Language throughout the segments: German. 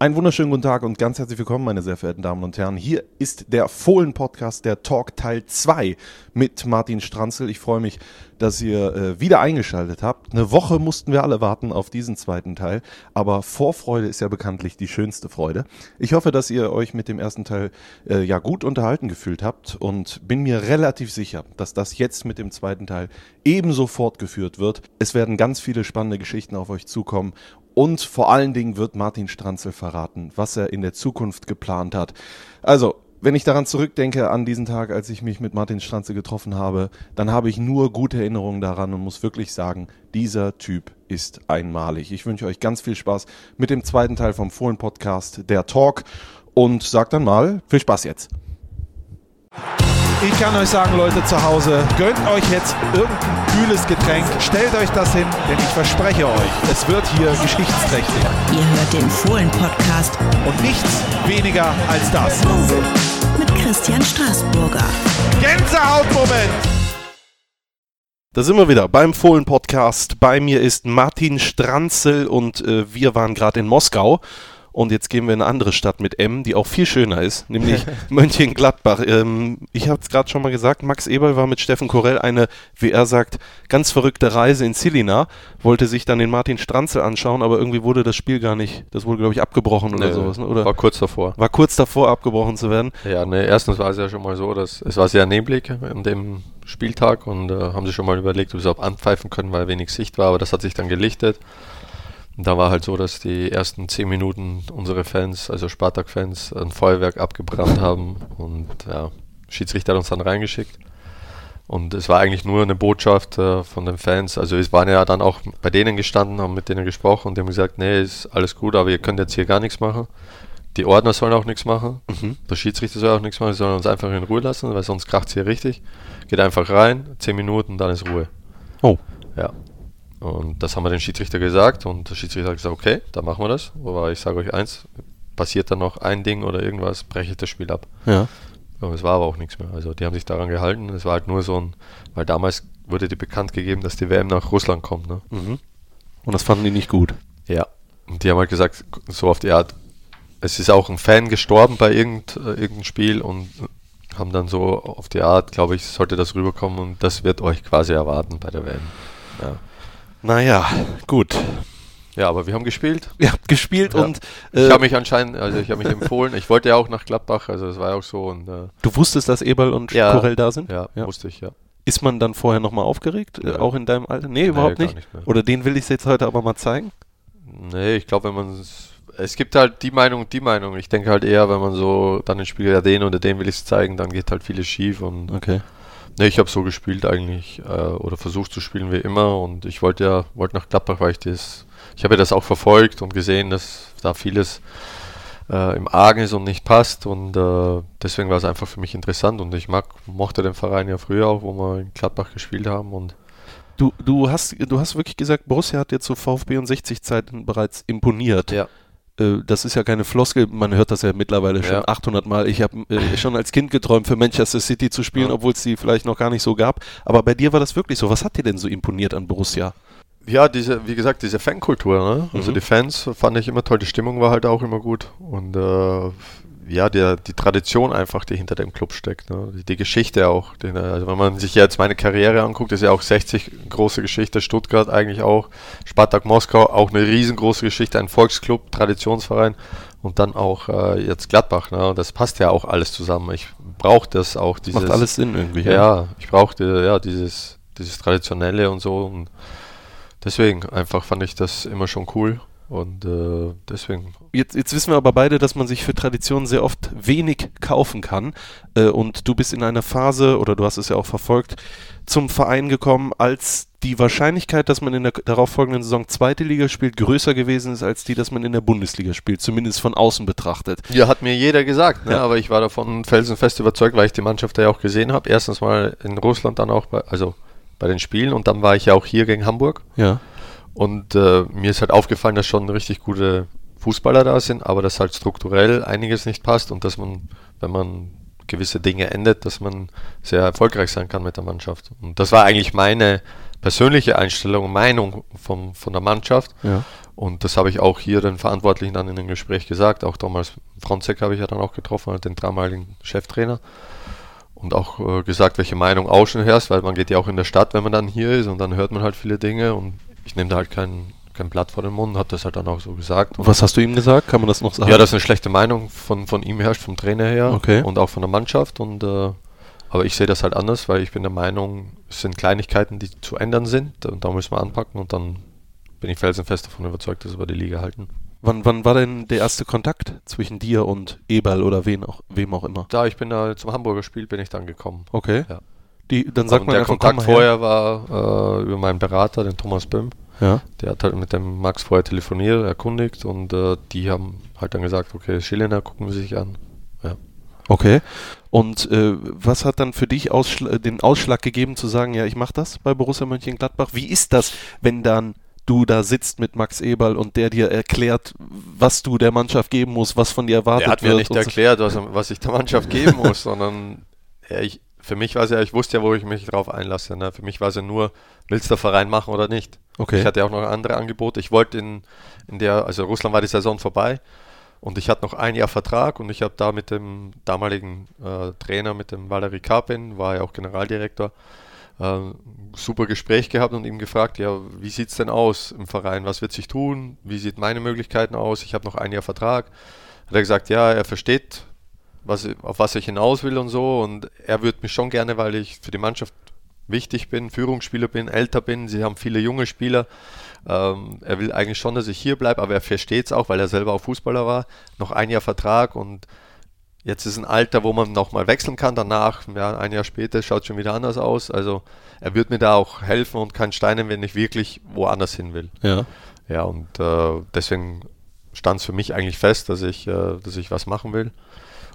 Einen wunderschönen guten Tag und ganz herzlich willkommen, meine sehr verehrten Damen und Herren. Hier ist der Fohlen-Podcast, der Talk Teil 2 mit Martin Stranzel. Ich freue mich, dass ihr äh, wieder eingeschaltet habt. Eine Woche mussten wir alle warten auf diesen zweiten Teil, aber Vorfreude ist ja bekanntlich die schönste Freude. Ich hoffe, dass ihr euch mit dem ersten Teil äh, ja gut unterhalten gefühlt habt und bin mir relativ sicher, dass das jetzt mit dem zweiten Teil ebenso fortgeführt wird. Es werden ganz viele spannende Geschichten auf euch zukommen und vor allen Dingen wird Martin Stranzel verraten, was er in der Zukunft geplant hat. Also, wenn ich daran zurückdenke an diesen Tag, als ich mich mit Martin Stranzel getroffen habe, dann habe ich nur gute Erinnerungen daran und muss wirklich sagen, dieser Typ ist einmalig. Ich wünsche euch ganz viel Spaß mit dem zweiten Teil vom Fohlen Podcast, der Talk und sag dann mal, viel Spaß jetzt. Ich kann euch sagen, Leute zu Hause, gönnt euch jetzt irgendein kühles Getränk, stellt euch das hin, denn ich verspreche euch, es wird hier geschichtsträchtig. Ihr hört den Fohlen-Podcast Und nichts weniger als das. mit Christian Straßburger. Gänsehautmoment! Da sind wir wieder beim Fohlen Podcast. Bei mir ist Martin Stranzel und äh, wir waren gerade in Moskau. Und jetzt gehen wir in eine andere Stadt mit M, die auch viel schöner ist, nämlich Mönchengladbach. Ähm, ich habe es gerade schon mal gesagt, Max Eberl war mit Steffen Korell eine, wie er sagt, ganz verrückte Reise in Silina, wollte sich dann den Martin Stranzel anschauen, aber irgendwie wurde das Spiel gar nicht, das wurde glaube ich abgebrochen oder Nee, sowas. Ne? Oder War kurz davor. war kurz davor abgebrochen zu werden. Ja, ne, erstens war es ja schon mal so, dass es war sehr neblig an dem Spieltag und äh, haben sie schon mal überlegt, ob sie auch anpfeifen können, weil wenig Sicht war, aber das hat sich dann gelichtet. Und da war halt so, dass die ersten zehn Minuten unsere Fans, also Spartak-Fans, ein Feuerwerk abgebrannt haben und ja, Schiedsrichter hat uns dann reingeschickt. Und es war eigentlich nur eine Botschaft äh, von den Fans. Also es waren ja dann auch bei denen gestanden, haben mit denen gesprochen und die haben gesagt, nee, ist alles gut, aber ihr könnt jetzt hier gar nichts machen. Die Ordner sollen auch nichts machen. Der Schiedsrichter soll auch nichts machen, sie sollen uns einfach in Ruhe lassen, weil sonst kracht es hier richtig. Geht einfach rein, 10 Minuten, dann ist Ruhe. Oh. Ja. Und das haben wir dem Schiedsrichter gesagt und der Schiedsrichter hat gesagt, okay, dann machen wir das. Aber ich sage euch eins, passiert dann noch ein Ding oder irgendwas, breche ich das Spiel ab. Ja. Ja, es war aber auch nichts mehr. Also die haben sich daran gehalten. Es war halt nur so ein, weil damals wurde dir bekannt gegeben, dass die WM nach Russland kommt. Ne? Mhm. Und das fanden die nicht gut. Ja. Und die haben halt gesagt, so auf die Art, es ist auch ein Fan gestorben bei irgend, äh, irgendeinem Spiel und haben dann so auf die Art, glaube ich, sollte das rüberkommen und das wird euch quasi erwarten bei der WM. Ja. Naja, gut. Ja, aber wir haben gespielt. Ihr habt gespielt Ja. und Ich äh, habe mich anscheinend, also ich habe mich empfohlen. Ich wollte ja auch nach Gladbach, also es war ja auch so und äh, du wusstest, dass Eberl und Ja. Korell da sind? ja, Ja. musste ich ja. Ist man dann vorher nochmal aufgeregt? Äh, Ja. auch in deinem Alter? Nee, überhaupt gar nicht. nicht. Oder den will ich jetzt heute aber mal zeigen? Nee, ich glaube, wenn man es- es gibt halt die Meinung und die Meinung. Ich denke halt eher, wenn man so dann den Spieler ja den oder den will ich es zeigen, dann geht halt vieles schief und Okay. Nee, ich habe so gespielt eigentlich äh, oder versucht zu spielen wie immer und ich wollte ja wollte nach Gladbach, weil ich das ich habe ja das auch verfolgt und gesehen, dass da vieles äh, im Argen ist und nicht passt und äh, deswegen war es einfach für mich interessant und ich mag mochte den Verein ja früher auch, wo wir in Gladbach gespielt haben und Du, du, hast, du hast wirklich gesagt, Borussia hat dir zu VfB und 60-Zeiten bereits imponiert. ja, das ist ja keine Floskel, man hört das ja mittlerweile schon Ja. 800 Mal. Ich habe äh, schon als Kind geträumt, für Manchester City zu spielen, Ja. obwohl es die vielleicht noch gar nicht so gab. Aber bei dir war das wirklich so. Was hat dir denn so imponiert an Borussia? Ja, diese, wie gesagt, diese Fankultur, ne? Also Mhm. die Fans fand ich immer toll, die Stimmung war halt auch immer gut. Und äh, ja, der, die Tradition einfach, die hinter dem Club steckt. Ne? Die, die Geschichte auch. Die, also wenn man sich jetzt meine Karriere anguckt, ist ja auch 60 große Geschichte, Stuttgart eigentlich auch, Spartak Moskau, auch eine riesengroße Geschichte, ein Volksclub, Traditionsverein und dann auch äh, jetzt Gladbach. Ne? Das passt ja auch alles zusammen. Ich brauche das auch, dieses Macht alles Sinn irgendwie. ja, ich brauchte ja dieses, dieses Traditionelle und so. Und deswegen einfach fand ich das immer schon cool. Und äh, deswegen, Jetzt, jetzt wissen wir aber beide, dass man sich für Traditionen sehr oft wenig kaufen kann. Äh, und du bist in einer Phase, oder du hast es ja auch verfolgt, zum Verein gekommen, als die Wahrscheinlichkeit, dass man in der darauffolgenden Saison zweite Liga spielt, größer gewesen ist, als die, dass man in der Bundesliga spielt, zumindest von außen betrachtet. ja, hat mir jeder gesagt, ne? Ja. aber ich war davon felsenfest überzeugt, weil ich die Mannschaft ja auch gesehen habe. Erstens mal in Russland, dann auch bei, also bei den Spielen und dann war ich ja auch hier gegen Hamburg. Ja. Und äh, mir ist halt aufgefallen, dass schon richtig gute Fußballer da sind, aber dass halt strukturell einiges nicht passt und dass man, wenn man gewisse Dinge ändert, dass man sehr erfolgreich sein kann mit der Mannschaft. Und das war eigentlich meine persönliche Einstellung, Meinung vom, von der Mannschaft. Ja. Und das habe ich auch hier den Verantwortlichen dann in dem Gespräch gesagt. Auch damals Fronzek habe ich ja dann auch getroffen, den dreimaligen Cheftrainer. Und auch äh, gesagt, welche Meinung außen herrscht, weil man geht ja auch in der Stadt, wenn man dann hier ist und dann hört man halt viele Dinge und ich nehme da halt kein, kein Blatt vor den Mund, habe das halt dann auch so gesagt. Und Was hast du ihm gesagt? Kann man das noch sagen? ja, dass eine schlechte Meinung von, von ihm herrscht, vom Trainer her Okay. und auch von der Mannschaft. Und, äh, aber ich sehe das halt anders, weil ich bin der Meinung, es sind Kleinigkeiten, die zu ändern sind und da müssen wir anpacken und dann bin ich felsenfest davon überzeugt, dass wir die Liga halten. Wann, wann war denn der erste Kontakt zwischen dir und Eberl oder wen auch, wem auch immer? Da ich bin da zum Hamburger Spiel bin ich dann gekommen. Okay. Ja. Die, dann sagt und man der einfach, Kontakt vorher war äh, über meinen Berater, den Thomas Böhm. Ja. Der hat halt mit dem Max vorher telefoniert, erkundigt und äh, die haben halt dann gesagt, okay, Schilliner gucken wir sich an. Ja. Okay. Und äh, was hat dann für dich ausschl den Ausschlag gegeben zu sagen, ja, ich mache das bei Borussia Mönchengladbach? Wie ist das, wenn dann du da sitzt mit Max Eberl und der dir erklärt, was du der Mannschaft geben musst, was von dir erwartet Er hat wird? mir nicht erklärt, was, was ich der Mannschaft geben muss, sondern ja, ich, für mich war es ja, ich wusste ja, wo ich mich drauf einlasse. Ne? Für mich war es ja nur, willst du Verein machen oder nicht? Okay. Ich hatte auch noch andere Angebote. Ich wollte in, in der, also Russland war die Saison vorbei und ich hatte noch ein Jahr Vertrag und ich habe da mit dem damaligen äh, Trainer, mit dem Valery Karpin, war ja auch Generaldirektor, äh, super Gespräch gehabt und ihm gefragt, ja, wie sieht es denn aus im Verein? Was wird sich tun? Wie sieht meine Möglichkeiten aus? Ich habe noch ein Jahr Vertrag. Hat er gesagt, ja, er versteht, was, auf was ich hinaus will und so und er würde mich schon gerne, weil ich für die Mannschaft wichtig bin, Führungsspieler bin, älter bin, sie haben viele junge Spieler. Ähm, er will eigentlich schon, dass ich hier bleibe, aber er versteht es auch, weil er selber auch Fußballer war. Noch ein Jahr Vertrag und jetzt ist ein Alter, wo man nochmal wechseln kann. Danach, ja, ein Jahr später, schaut schon wieder anders aus. Also er wird mir da auch helfen und kann steinen, wenn ich wirklich woanders hin will. Ja. Ja, und äh, deswegen stand es für mich eigentlich fest, dass ich, äh, dass ich was machen will.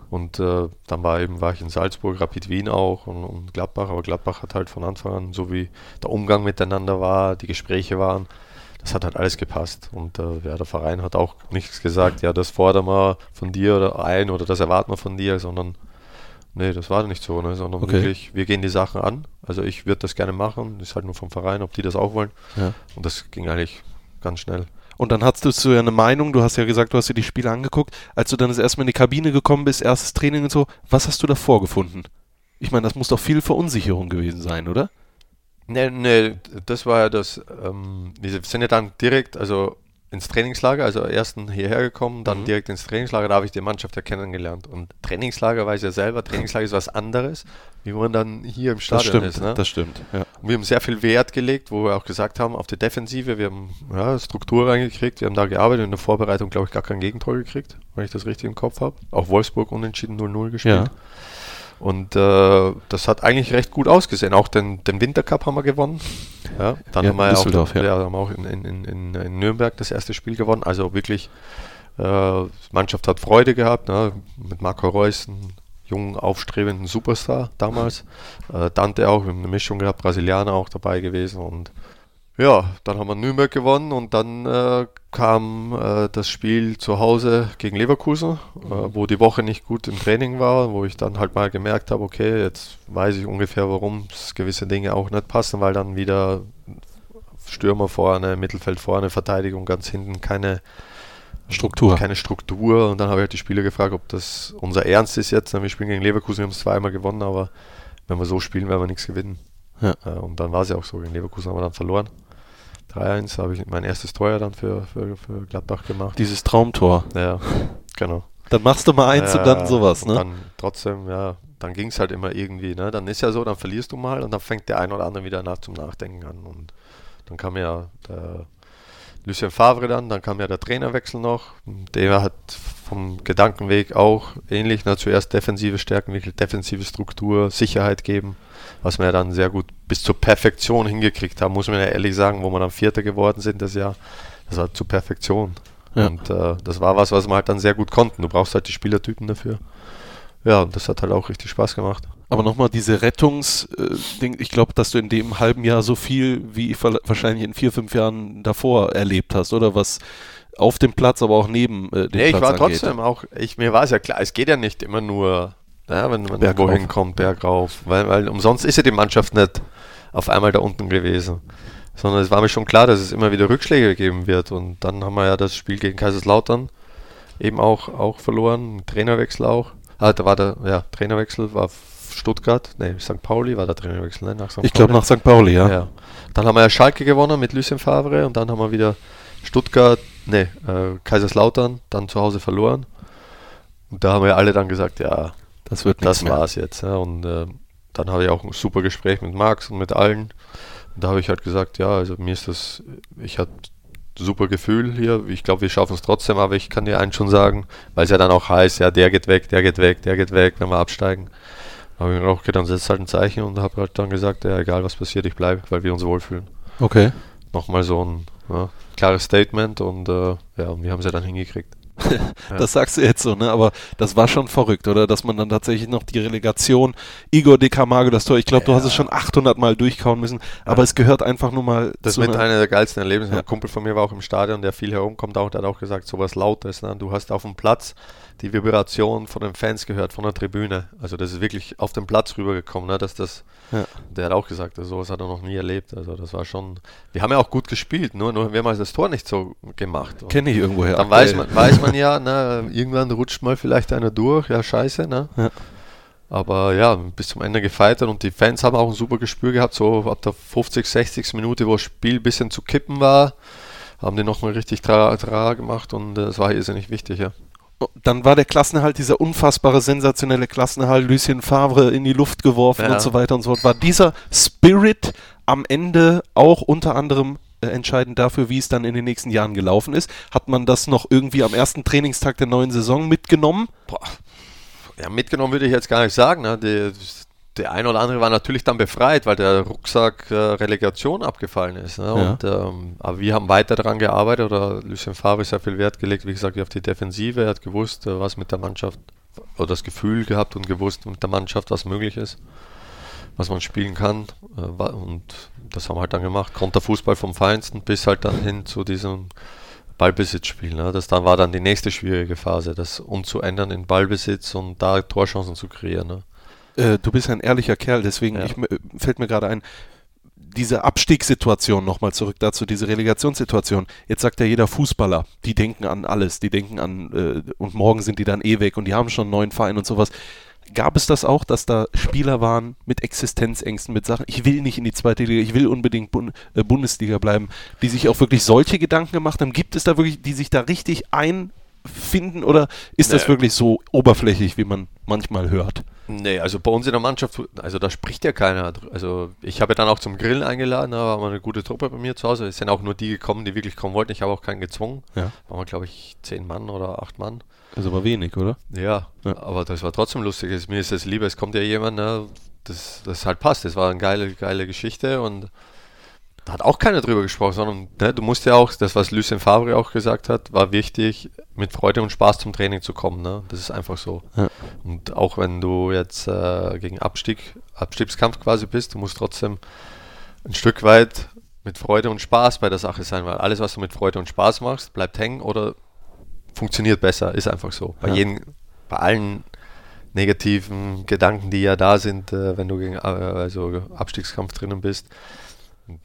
Und äh, dann war eben, war ich in Salzburg, Rapid Wien auch und, und Gladbach, aber Gladbach hat halt von Anfang an, so wie der Umgang miteinander war, die Gespräche waren, das hat halt alles gepasst. Und äh, ja, der Verein hat auch nichts gesagt, ja, das fordern wir von dir oder ein oder das erwarten wir von dir, sondern nee, das war nicht so, ne, sondern Okay. wirklich, wir gehen die Sachen an. Also ich würde das gerne machen, ist halt nur vom Verein, ob die das auch wollen. Ja. Und das ging eigentlich ganz schnell. Und dann hattest du ja eine Meinung, du hast ja gesagt, du hast dir die Spiele angeguckt. Als du dann das erste Mal in die Kabine gekommen bist, erstes Training und so, was hast du da vorgefunden? Ich meine, das muss doch viel Verunsicherung gewesen sein, oder? Nee, nee, das war ja das, ähm, wir sind ja dann direkt, also ins Trainingslager, also erst hierher gekommen, dann Mhm. direkt ins Trainingslager, da habe ich die Mannschaft ja kennengelernt. Und Trainingslager weiß ich ja selber, Trainingslager ist was anderes, wie man dann hier im Das Stadion stimmt, ist. Ne? das stimmt. Ja. Und wir haben sehr viel Wert gelegt, wo wir auch gesagt haben, auf die Defensive, wir haben ja, Struktur reingekriegt, wir haben da gearbeitet, in der Vorbereitung, glaube ich, gar kein Gegentor gekriegt, wenn ich das richtig im Kopf habe. Auch Wolfsburg unentschieden 0-0 gespielt. Ja. Und äh, das hat eigentlich recht gut ausgesehen. Auch den, den Wintercup haben wir gewonnen. Ja, dann Ja, haben wir ja auch, Düsseldorf, ja. haben auch in, in, in, in, Nürnberg das erste Spiel gewonnen. Also wirklich, äh, die Mannschaft hat Freude gehabt. Ne? Mit Marco Reus, einen jungen, aufstrebenden Superstar damals. Äh, Dante auch, wir haben eine Mischung gehabt, Brasilianer auch dabei gewesen. Und ja, dann haben wir Nürnberg gewonnen und dann äh, kam äh, das Spiel zu Hause gegen Leverkusen, äh, wo die Woche nicht gut im Training war, wo ich dann halt mal gemerkt habe, okay, jetzt weiß ich ungefähr, warum gewisse Dinge auch nicht passen, weil dann wieder Stürmer vorne, Mittelfeld vorne, Verteidigung ganz hinten, keine Struktur. keine Struktur. Und dann habe ich halt die Spieler gefragt, ob das unser Ernst ist jetzt. Wir spielen gegen Leverkusen, wir haben es zweimal gewonnen, aber wenn wir so spielen, werden wir nichts gewinnen. Ja. Äh, Und dann war es ja auch so. Gegen Leverkusen haben wir dann verloren. 3-1 habe ich mein erstes Tor ja dann für, für, für Gladbach gemacht. Dieses Traumtor. Ja, genau. Dann machst du mal eins und dann Ja, sowas, und ne? Dann trotzdem, ja, dann ging es halt immer irgendwie. Ne? Dann ist ja so, dann verlierst du mal und dann fängt der ein oder andere wieder nach zum Nachdenken an. Und dann kam ja der Lucien Favre dann, dann kam ja der Trainerwechsel noch. Der hat vom Gedankenweg auch ähnlich, ne? zuerst defensive Stärken, wirklich defensive Struktur, Sicherheit geben, was wir ja dann sehr gut bis zur Perfektion hingekriegt haben, muss man ja ehrlich sagen, wo wir dann Vierter geworden sind das Jahr, das war zur Perfektion. Ja. Und äh, das war was, was wir halt dann sehr gut konnten. Du brauchst halt die Spielertypen dafür. Ja, und das hat halt auch richtig Spaß gemacht. Aber nochmal diese Rettungs-Ding, ich glaube, dass du in dem halben Jahr so viel wie wahrscheinlich in vier, fünf Jahren davor erlebt hast, oder? Was auf dem Platz, aber auch neben äh, dem Nee, ich Platz war angeht. trotzdem auch, ich, mir war es ja klar, es geht ja nicht immer nur, ja, wenn man Bergauf. irgendwo hinkommt, bergauf. Weil, weil umsonst ist ja die Mannschaft nicht auf einmal da unten gewesen. sondern es war mir schon klar, dass es immer wieder Rückschläge geben wird. Und dann haben wir ja das Spiel gegen Kaiserslautern eben auch, auch verloren, Trainerwechsel auch. Ah, da war der ja, Trainerwechsel, war Stuttgart, ne, St. Pauli war der Trainerwechsel, ne, nach St. Ich glaube nach St. Pauli, ja. ja. Dann haben wir ja Schalke gewonnen mit Lucien Favre und dann haben wir wieder Stuttgart, ne, äh, Kaiserslautern, dann zu Hause verloren. Und da haben wir alle dann gesagt, ja, das wird Das war's jetzt. Ja. Und äh, dann habe ich auch ein super Gespräch mit Max und mit allen. Und da habe ich halt gesagt, ja, also mir ist das, ich hatte super Gefühl hier. Ich glaube, wir schaffen es trotzdem, aber ich kann dir eins schon sagen, weil es ja dann auch heißt, ja, der geht weg, der geht weg, der geht weg, wenn wir absteigen. Habe ich mir auch gedacht, dann setzt halt ein Zeichen und habe halt dann gesagt, ja, egal was passiert, ich bleibe, weil wir uns wohlfühlen. Okay. Nochmal so ein ja, klares Statement und äh, ja, wir haben es ja dann hingekriegt. das sagst du jetzt so, ne? Aber das war schon verrückt, oder? Dass man dann tatsächlich noch die Relegation, Igor de Camargo, das Tor, ich glaube, ja. du hast es schon 800 Mal durchkauen müssen, aber ja. es gehört einfach nur mal Das ist mit einer der geilsten Erlebnisse. Ein Kumpel von mir war auch im Stadion, der viel herumkommt, auch, der hat auch gesagt, sowas Lautes, ne? Du hast auf dem Platz die Vibration von den Fans gehört, von der Tribüne. Also das ist wirklich auf den Platz rübergekommen, ne? dass das, ja. der hat auch gesagt, also sowas hat er noch nie erlebt. Also das war schon, wir haben ja auch gut gespielt, nur, nur wir haben halt das Tor nicht so gemacht. Kenne ich irgendwoher. Dann weiß man, weiß man ja, ne, irgendwann rutscht mal vielleicht einer durch, ja scheiße, ne? Ja. Aber ja, bis zum Ende gefeitert und die Fans haben auch ein super Gespür gehabt, so ab der 50, 60. Minute, wo das Spiel ein bisschen zu kippen war, haben die nochmal richtig tra, tra gemacht und es äh, war irrsinnig wichtig, ja dann war der Klassenerhalt, dieser unfassbare, sensationelle Klassenerhalt, Lucien Favre in die Luft geworfen ja. und so weiter und so fort. War dieser Spirit am Ende auch unter anderem äh, entscheidend dafür, wie es dann in den nächsten Jahren gelaufen ist? Hat man das noch irgendwie am ersten Trainingstag der neuen Saison mitgenommen? Boah. Ja, mitgenommen würde ich jetzt gar nicht sagen. Ne? Die, der ein oder andere war natürlich dann befreit, weil der Rucksack äh, Relegation abgefallen ist. Ne? Ja. Und, ähm, aber wir haben weiter daran gearbeitet oder Lucien Favre sehr viel Wert gelegt, wie gesagt, auf die Defensive. Er hat gewusst, äh, was mit der Mannschaft oder das Gefühl gehabt und gewusst mit der Mannschaft, was möglich ist, was man spielen kann. Äh, und das haben wir halt dann gemacht. Konterfußball vom Feinsten bis halt dann hin zu diesem Ballbesitzspiel. Ne? Das dann war dann die nächste schwierige Phase, das umzuändern in Ballbesitz und da Torchancen zu kreieren. Ne? Äh, du bist ein ehrlicher Kerl, deswegen ja. ich, fällt mir gerade ein, diese Abstiegssituation nochmal zurück dazu, diese Relegationssituation. Jetzt sagt ja jeder Fußballer, die denken an alles, die denken an, äh, und morgen sind die dann eh weg und die haben schon einen neuen Verein und sowas. Gab es das auch, dass da Spieler waren mit Existenzängsten, mit Sachen, ich will nicht in die zweite Liga, ich will unbedingt Bund äh, Bundesliga bleiben, die sich auch wirklich solche Gedanken gemacht haben? Gibt es da wirklich, die sich da richtig einfinden oder ist nee. das wirklich so oberflächlich, wie man manchmal hört? Nee, also bei uns in der Mannschaft, also da spricht ja keiner. Also ich habe dann auch zum Grillen eingeladen, da war eine gute Truppe bei mir zu Hause. Es sind auch nur die gekommen, die wirklich kommen wollten. Ich habe auch keinen gezwungen. Ja. Waren wir, glaube ich, zehn Mann oder acht Mann. Ist aber wenig, oder? Ja, ja. aber das war trotzdem lustig. Mir ist es lieber, es kommt ja jemand, ne, das, das halt passt. Das war eine geile, geile Geschichte und da hat auch keiner drüber gesprochen, sondern ne, du musst ja auch, das was Lucien Favre auch gesagt hat, war wichtig, mit Freude und Spaß zum Training zu kommen. Ne? Das ist einfach so. Ja. Und auch wenn du jetzt äh, gegen Abstieg, Abstiegskampf quasi bist, du musst trotzdem ein Stück weit mit Freude und Spaß bei der Sache sein, weil alles, was du mit Freude und Spaß machst, bleibt hängen oder funktioniert besser, ist einfach so. Bei, ja. jeden, bei allen negativen Gedanken, die ja da sind, äh, wenn du gegen äh, also Abstiegskampf drinnen bist,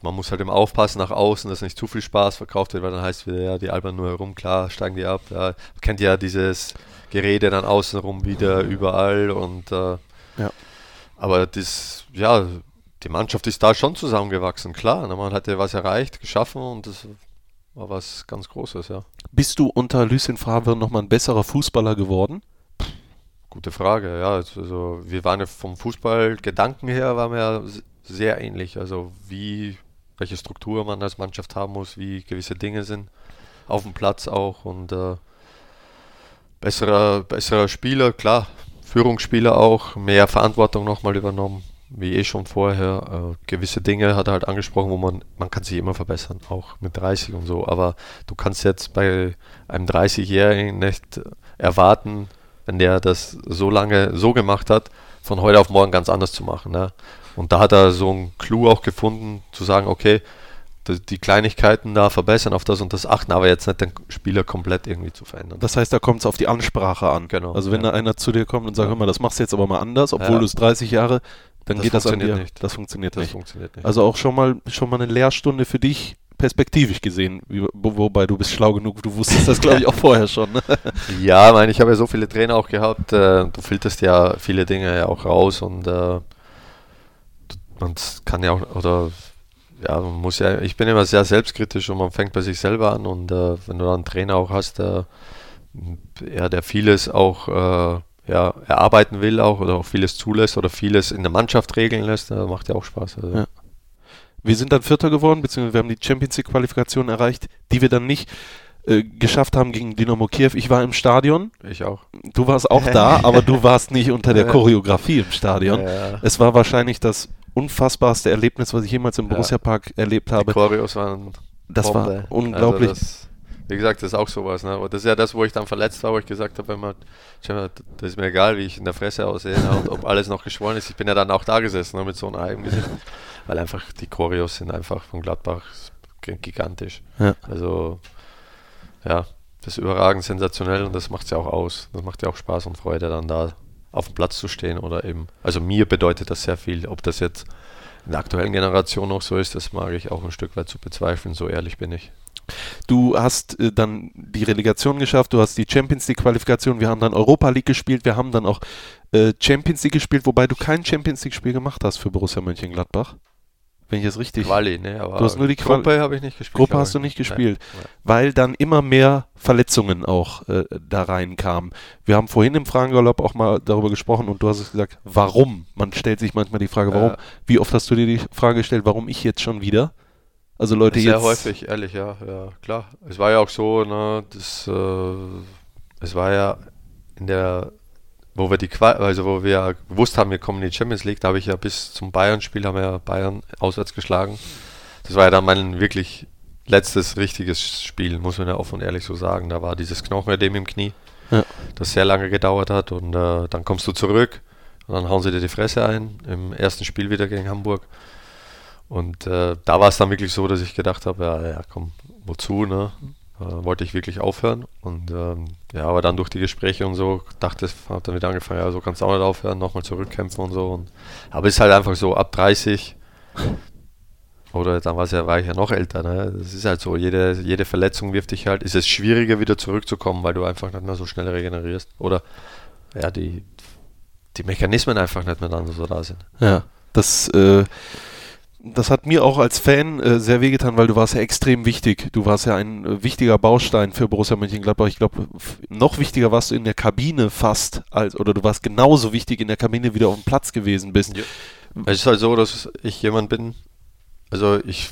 man muss halt immer aufpassen nach außen, dass nicht zu viel Spaß verkauft wird, weil dann heißt es wieder, ja, die albern nur herum, klar, steigen die ab. Ja. kennt ja dieses Gerede dann außenrum wieder überall und äh, ja. aber das, ja, die Mannschaft ist da schon zusammengewachsen, klar. Ne, man hatte was erreicht, geschaffen und das war was ganz Großes, ja. Bist du unter Lucien Favre nochmal ein besserer Fußballer geworden? Gute Frage, ja. Also wir waren ja vom Fußballgedanken her, waren wir ja sehr ähnlich. Also wie, welche Struktur man als Mannschaft haben muss, wie gewisse Dinge sind. Auf dem Platz auch und äh, besserer, besserer Spieler, klar. Führungsspieler auch, mehr Verantwortung nochmal übernommen, wie eh schon vorher. Äh, gewisse Dinge hat er halt angesprochen, wo man, man kann sich immer verbessern, auch mit 30 und so. Aber du kannst jetzt bei einem 30-Jährigen nicht erwarten, wenn der das so lange so gemacht hat, von heute auf morgen ganz anders zu machen. Ne? Und da hat er so einen Clou auch gefunden, zu sagen, okay, die Kleinigkeiten da verbessern, auf das und das achten, aber jetzt nicht den Spieler komplett irgendwie zu verändern. Das heißt, da kommt es auf die Ansprache an. Genau. Also wenn ja. da einer zu dir kommt und sagt, ja. hör mal, das machst du jetzt aber mal anders, obwohl ja. du es 30 Jahre dann Das geht das an dir. nicht. Das funktioniert Das nicht. funktioniert nicht. Also auch schon mal schon mal eine Lehrstunde für dich perspektivisch gesehen, wie, wo, wobei du bist schlau genug, du wusstest das glaube ich auch vorher schon. Ne? Ja, ich meine, ich habe ja so viele Trainer auch gehabt. Äh, du filterst ja viele Dinge ja auch raus und äh, man kann ja auch, oder ja, man muss ja, ich bin immer sehr selbstkritisch und man fängt bei sich selber an und äh, wenn du dann einen Trainer auch hast, der, ja, der vieles auch äh, ja, erarbeiten will auch oder auch vieles zulässt oder vieles in der Mannschaft regeln lässt, äh, macht ja auch Spaß. Also, Ja. Wir sind dann Vierter geworden, beziehungsweise wir haben die Champions League Qualifikation erreicht, die wir dann nicht äh, geschafft haben gegen Dynamo Kiew. Ich war im Stadion, Ich auch. du warst auch da, aber du warst nicht unter der Choreografie im Stadion. Ja. Es war wahrscheinlich das unfassbarste Erlebnis, was ich jemals im Ja. Borussia Park erlebt Die habe. Choreos waren Das war Bombe. unglaublich. Also das, wie gesagt, das ist auch sowas. Ne? Und das ist ja das, wo ich dann verletzt war, wo ich gesagt habe, wenn man, schau mal, das ist mir egal, wie ich in der Fresse aussehe ne? und ob alles noch geschwollen ist. Ich bin ja dann auch da gesessen ne? mit so einem Eigen Gesicht, weil einfach die Choreos sind einfach von Gladbach gigantisch. Ja. Also, ja, das ist überragend sensationell und das macht es ja auch aus. Das macht ja auch Spaß und Freude, dann da auf dem Platz zu stehen oder eben, also mir bedeutet das sehr viel. Ob das jetzt in der aktuellen Generation noch so ist, das mag ich auch ein Stück weit zu bezweifeln, so ehrlich bin ich. Du hast äh, dann die Relegation geschafft, du hast die Champions League Qualifikation, wir haben dann Europa League gespielt, wir haben dann auch äh, Champions League gespielt, wobei du kein Champions League Spiel gemacht hast für Borussia Mönchengladbach. Wenn ich das richtig. Quali, ne? Aber Du hast nur die Quali- Gruppe habe ich nicht gespielt. Gruppe hast du nicht gespielt, Nein. weil dann immer mehr Verletzungen auch äh, da reinkamen. Wir haben vorhin im Fragengalopp auch mal darüber gesprochen und du hast es gesagt, warum? Man stellt sich manchmal die Frage, warum? Ja. Wie oft hast du dir die Frage gestellt, warum ich jetzt schon wieder? Also Leute Sehr jetzt häufig, ehrlich, ja, ja, klar. Es war ja auch so, ne, das, äh, es war ja in der, wo wir die Qual also wo wir gewusst haben, wir kommen in die Champions League, da habe ich ja bis zum Bayern-Spiel haben wir ja Bayern auswärts geschlagen. Das war ja dann mein wirklich letztes richtiges Spiel, muss man ja offen und ehrlich so sagen. Da war dieses Knochenödem im Knie, Ja. das sehr lange gedauert hat und äh, dann kommst du zurück und dann hauen sie dir die Fresse ein im ersten Spiel wieder gegen Hamburg. Und äh, da war es dann wirklich so, dass ich gedacht habe, ja, ja, komm, wozu, ne? Äh, wollte ich wirklich aufhören. Und ähm, ja, aber dann durch die Gespräche und so dachte ich, habe dann wieder angefangen, ja, so kannst du auch nicht aufhören, nochmal zurückkämpfen und so. Und, aber es ist halt einfach so, ab 30 oder dann ja, war ich ja noch älter, ne? Das ist halt so, jede, jede Verletzung wirft dich halt, ist es schwieriger wieder zurückzukommen, weil du einfach nicht mehr so schnell regenerierst. Oder ja, die, die Mechanismen einfach nicht mehr dann so da sind. Ja, das, äh, das hat mir auch als Fan äh, sehr wehgetan, weil du warst ja extrem wichtig. Du warst ja ein äh, wichtiger Baustein für Borussia Mönchengladbach. Ich glaube, noch wichtiger warst du in der Kabine fast, als, oder du warst genauso wichtig in der Kabine, wie du auf dem Platz gewesen bist. Ja. Es ist halt so, dass ich jemand bin, also ich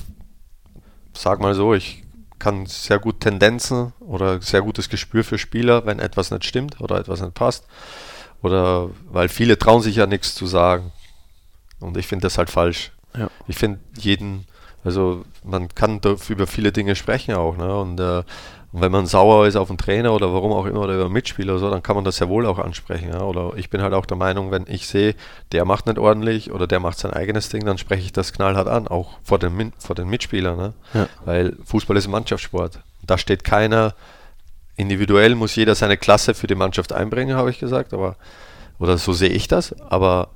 sag mal so, ich kann sehr gut Tendenzen oder sehr gutes Gespür für Spieler, wenn etwas nicht stimmt oder etwas nicht passt. Oder weil viele trauen sich ja nichts zu sagen. Und ich finde das halt falsch. Ja. Ich finde jeden, also man kann über viele Dinge sprechen auch. Ne? Und, äh, und wenn man sauer ist auf einen Trainer oder warum auch immer oder über einen Mitspieler oder so, dann kann man das ja wohl auch ansprechen. Ja? Oder ich bin halt auch der Meinung, wenn ich sehe, der macht nicht ordentlich oder der macht sein eigenes Ding, dann spreche ich das knallhart an, auch vor den, vor den Mitspielern. Ne? Ja. Weil Fußball ist ein Mannschaftssport. Da steht keiner, individuell muss jeder seine Klasse für die Mannschaft einbringen, habe ich gesagt, aber oder so sehe ich das, aber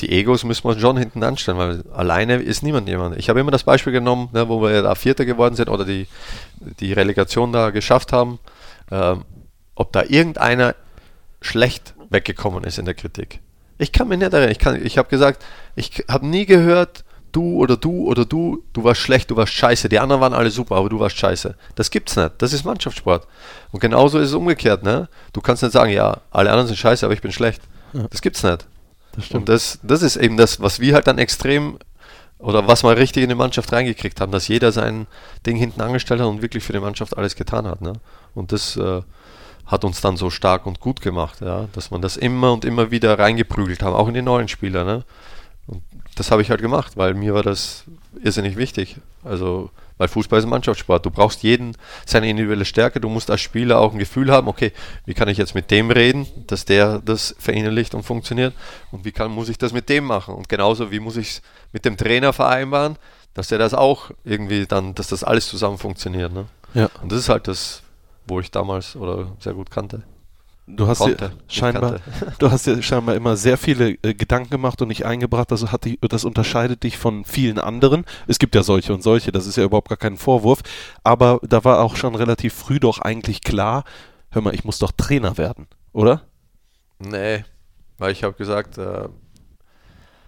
die Egos müssen wir schon hinten anstellen, weil alleine ist niemand jemand. Ich habe immer das Beispiel genommen, ne, wo wir da Vierter geworden sind oder die, die Relegation da geschafft haben, ähm, ob da irgendeiner schlecht weggekommen ist in der Kritik. Ich kann mich nicht erinnern. Ich, kann- ich habe gesagt, ich habe nie gehört, du oder du oder du, du warst schlecht, du warst scheiße. Die anderen waren alle super, aber du warst scheiße. Das gibt's nicht. Das ist Mannschaftssport. Und genauso ist es umgekehrt. Ne? Du kannst nicht sagen, ja, alle anderen sind scheiße, aber ich bin schlecht. Das gibt's nicht. Das stimmt. Und das, das ist eben das, was wir halt dann extrem oder was wir richtig in die Mannschaft reingekriegt haben, dass jeder sein Ding hinten angestellt hat und wirklich für die Mannschaft alles getan hat. Ne? Und das äh, hat uns dann so stark und gut gemacht, ja? dass man das immer und immer wieder reingeprügelt haben, auch in die neuen Spieler. Ne? Und das habe ich halt gemacht, weil mir war das irrsinnig wichtig. Also, weil Fußball ist ein Mannschaftssport. Du brauchst jeden seine individuelle Stärke. Du musst als Spieler auch ein Gefühl haben, okay, wie kann ich jetzt mit dem reden, dass der das verinnerlicht und funktioniert? Und wie kann, muss ich das mit dem machen? Und genauso, wie muss ich es mit dem Trainer vereinbaren, dass der das auch irgendwie dann, dass das alles zusammen funktioniert. Ne? Ja. Und das ist halt das, wo ich damals oder sehr gut kannte. Du hast, dir Konnte, nicht scheinbar, du hast dir scheinbar immer sehr viele äh, Gedanken gemacht und nicht eingebracht. Das, hat dich, das unterscheidet dich von vielen anderen. Es gibt ja solche und solche, das ist ja überhaupt gar kein Vorwurf. Aber da war auch schon relativ früh doch eigentlich klar, hör mal, ich muss doch Trainer werden, oder? Nee, weil ich habe gesagt, äh,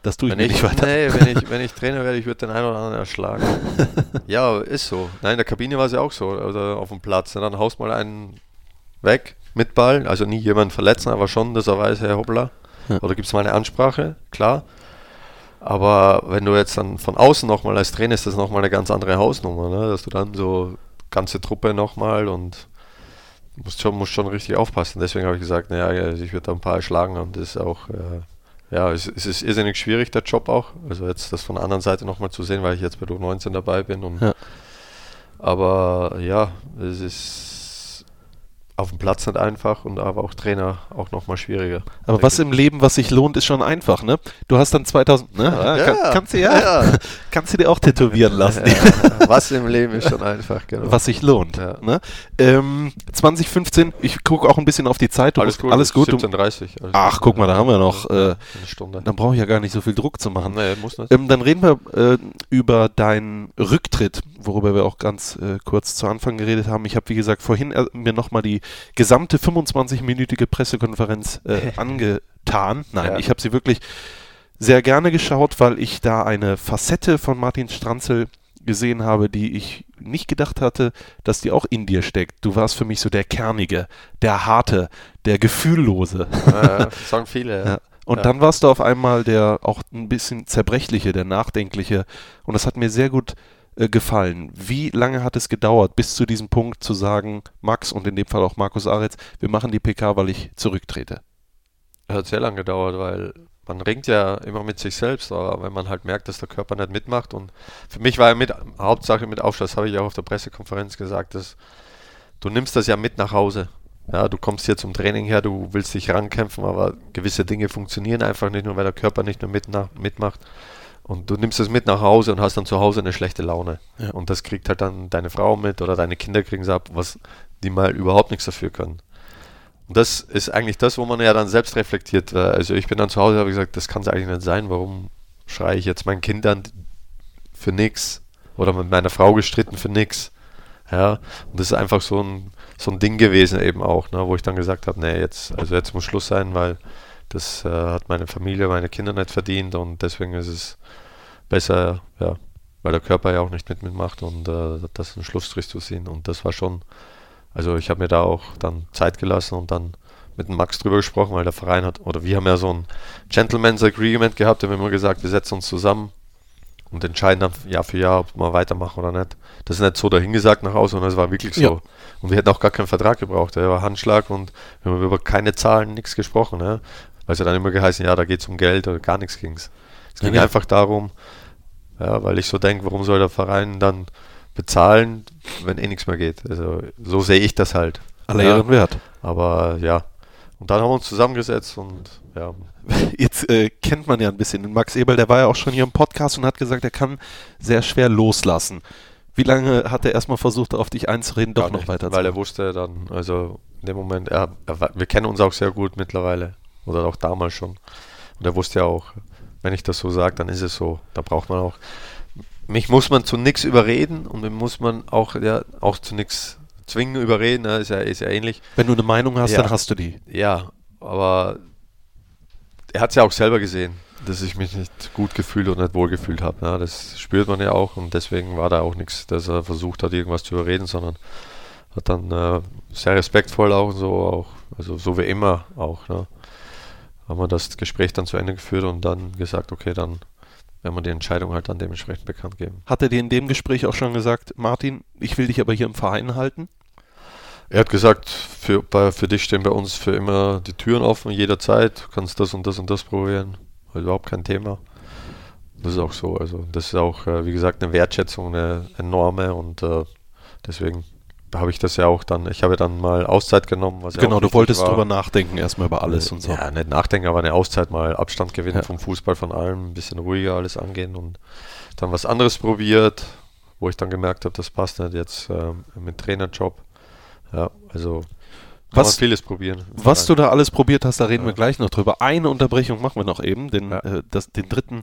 Das tue ich ich, nicht weiter. nee, wenn, ich, wenn ich Trainer werde, ich würde den einen oder anderen erschlagen. ja, ist so. Nein, in der Kabine war es ja auch so, oder auf dem Platz. Und dann haust mal einen weg mit Ball, also nie jemanden verletzen, aber schon, dass er weiß, hey, hoppla. Ja. Oder gibt es mal eine Ansprache, klar. Aber wenn du jetzt dann von außen nochmal als Trainer ist das nochmal eine ganz andere Hausnummer, ne? dass du dann so ganze Truppe nochmal und musst schon, musst schon richtig aufpassen. Deswegen habe ich gesagt, naja, also ich würde da ein paar erschlagen und das ist auch, äh, ja, es, es ist irrsinnig schwierig, der Job auch. Also jetzt das von der anderen Seite nochmal zu sehen, weil ich jetzt bei du 19 dabei bin. Und, Ja. Aber ja, es ist auf dem Platz nicht einfach und aber auch Trainer auch nochmal schwieriger. Aber was im Leben, was sich lohnt, ist schon einfach, ne? Du hast dann 2000, ne? Ja, Ja, kann, kannst du ja, ja. kannst du dir auch tätowieren lassen. Was im Leben ist schon einfach, genau. was sich lohnt. Ne? Ähm, 2015, ich gucke auch ein bisschen auf die Zeit. Du alles gut, Alles gut. Du, 17.30 alles ach, gut. guck mal, da haben wir noch. Äh, eine Stunde. dann brauche ich ja gar nicht so viel Druck zu machen. Nee, muss nicht. Ähm, dann reden wir äh, über deinen Rücktritt, worüber wir auch ganz äh, kurz zu Anfang geredet haben. Ich habe, wie gesagt, vorhin äh, mir nochmal die gesamte 25-minütige Pressekonferenz äh, angetan. Nein, Ja. ich habe sie wirklich sehr gerne geschaut, weil ich da eine Facette von Martin Stranzel gesehen habe, die ich nicht gedacht hatte, dass die auch in dir steckt. Du warst für mich so der Kernige, der Harte, der Gefühllose. Ja, sagen viele. Ja. Und Ja. dann warst du auf einmal der auch ein bisschen zerbrechliche, der nachdenkliche. Und das hat mir sehr gut äh, gefallen. Wie lange hat es gedauert, bis zu diesem Punkt zu sagen, Max und in dem Fall auch Markus Aretz, wir machen die PK, weil ich zurücktrete? Hat sehr lange gedauert, weil man ringt ja immer mit sich selbst, aber wenn man halt merkt, dass der Körper nicht mitmacht und für mich war ja mit Hauptsache mit Aufschluss, habe ich auch auf der Pressekonferenz gesagt, dass du nimmst das ja mit nach Hause. Ja, du kommst hier zum Training her, du willst dich rankämpfen, aber gewisse Dinge funktionieren einfach nicht nur, weil der Körper nicht mehr mitmacht. Und du nimmst es mit nach Hause und hast dann zu Hause eine schlechte Laune. Ja. Und das kriegt halt dann deine Frau mit oder deine Kinder kriegen es ab, was die mal überhaupt nichts dafür können. Und das ist eigentlich das, wo man ja dann selbst reflektiert. Äh, Also ich bin dann zu Hause, habe gesagt, das kann es eigentlich nicht sein. Warum schreie ich jetzt meinen Kindern für nichts oder mit meiner Frau gestritten für nichts? Ja, und das ist einfach so ein, so ein Ding gewesen eben auch, ne, wo ich dann gesagt habe, nee, jetzt, also jetzt muss Schluss sein, weil das äh, hat meine Familie, meine Kinder nicht verdient und deswegen ist es besser, ja, weil der Körper ja auch nicht mit mitmacht und äh, das einen Schlussstrich zu ziehen. Und das war schon, also ich habe mir da auch dann Zeit gelassen und dann mit dem Max drüber gesprochen, weil der Verein hat, oder wir haben ja so ein Gentleman's Agreement gehabt, da haben wir immer gesagt, wir setzen uns zusammen und entscheiden dann Jahr für Jahr, ob wir weitermachen oder nicht. Das ist nicht so dahingesagt nach außen, sondern es war wirklich so. Ja. Und wir hätten auch gar keinen Vertrag gebraucht. Der war Handschlag und wir haben über keine Zahlen, nichts gesprochen. Ne? Weil es ja dann immer geheißen, ja, da geht es um Geld oder gar nichts ging es. Es ging Ja, einfach darum, ja, weil ich so denke, warum soll der Verein dann bezahlen, wenn eh nichts mehr geht. Also so sehe ich das halt. Aller ja, Ehren wert. aber ja. Und dann haben wir uns zusammengesetzt und ja, Jetzt äh, kennt man ja ein bisschen den Max Eberl, der war ja auch schon hier im Podcast und hat gesagt, er kann sehr schwer loslassen. Wie lange hat er erstmal versucht, auf dich einzureden, doch Gar noch nicht, weiter Weil er wusste dann, also in dem Moment, er, er, wir kennen uns auch sehr gut mittlerweile. Oder auch damals schon. Und er wusste ja auch, wenn ich das so sage, dann ist es so. Da braucht man auch. Mich muss man zu nichts überreden und mich muss man auch, ja, auch zu nichts zwingen überreden, ne, ist ja, ist ja ähnlich. Wenn du eine Meinung hast, Ja. dann hast du die. Ja, aber er hat es ja auch selber gesehen, dass ich mich nicht gut gefühlt und nicht wohl gefühlt habe. Ja, das spürt man ja auch und deswegen war da auch nichts, dass er versucht hat, irgendwas zu überreden, sondern hat dann äh, sehr respektvoll auch so auch, also so wie immer auch. Ne, haben wir das Gespräch dann zu Ende geführt und dann gesagt, okay, dann werden wir die Entscheidung halt dann dementsprechend bekannt geben. Hat er dir in dem Gespräch auch schon gesagt, Martin, ich will dich aber hier im Verein halten? Er hat gesagt, für, bei, für dich stehen bei uns für immer die Türen offen, jederzeit. Du kannst das und das und das probieren. Überhaupt kein Thema. Das ist auch so. Also das ist auch, äh, wie gesagt, eine Wertschätzung, eine enorme und äh, deswegen habe ich das ja auch dann, ich habe dann mal Auszeit genommen. Was ja genau, auch du wolltest war. drüber nachdenken, erstmal über alles und so. Ja, nicht nachdenken, aber eine Auszeit mal Abstand gewinnen Ja. vom Fußball, von allem, ein bisschen ruhiger alles angehen und dann was anderes probiert, wo ich dann gemerkt habe, das passt nicht jetzt ähm, mit Trainerjob. Ja, also Kann Was- man vieles probieren. Was du da alles probiert hast, da reden wir gleich noch drüber. Eine Unterbrechung machen wir noch eben, denn Ja. äh, das, den dritten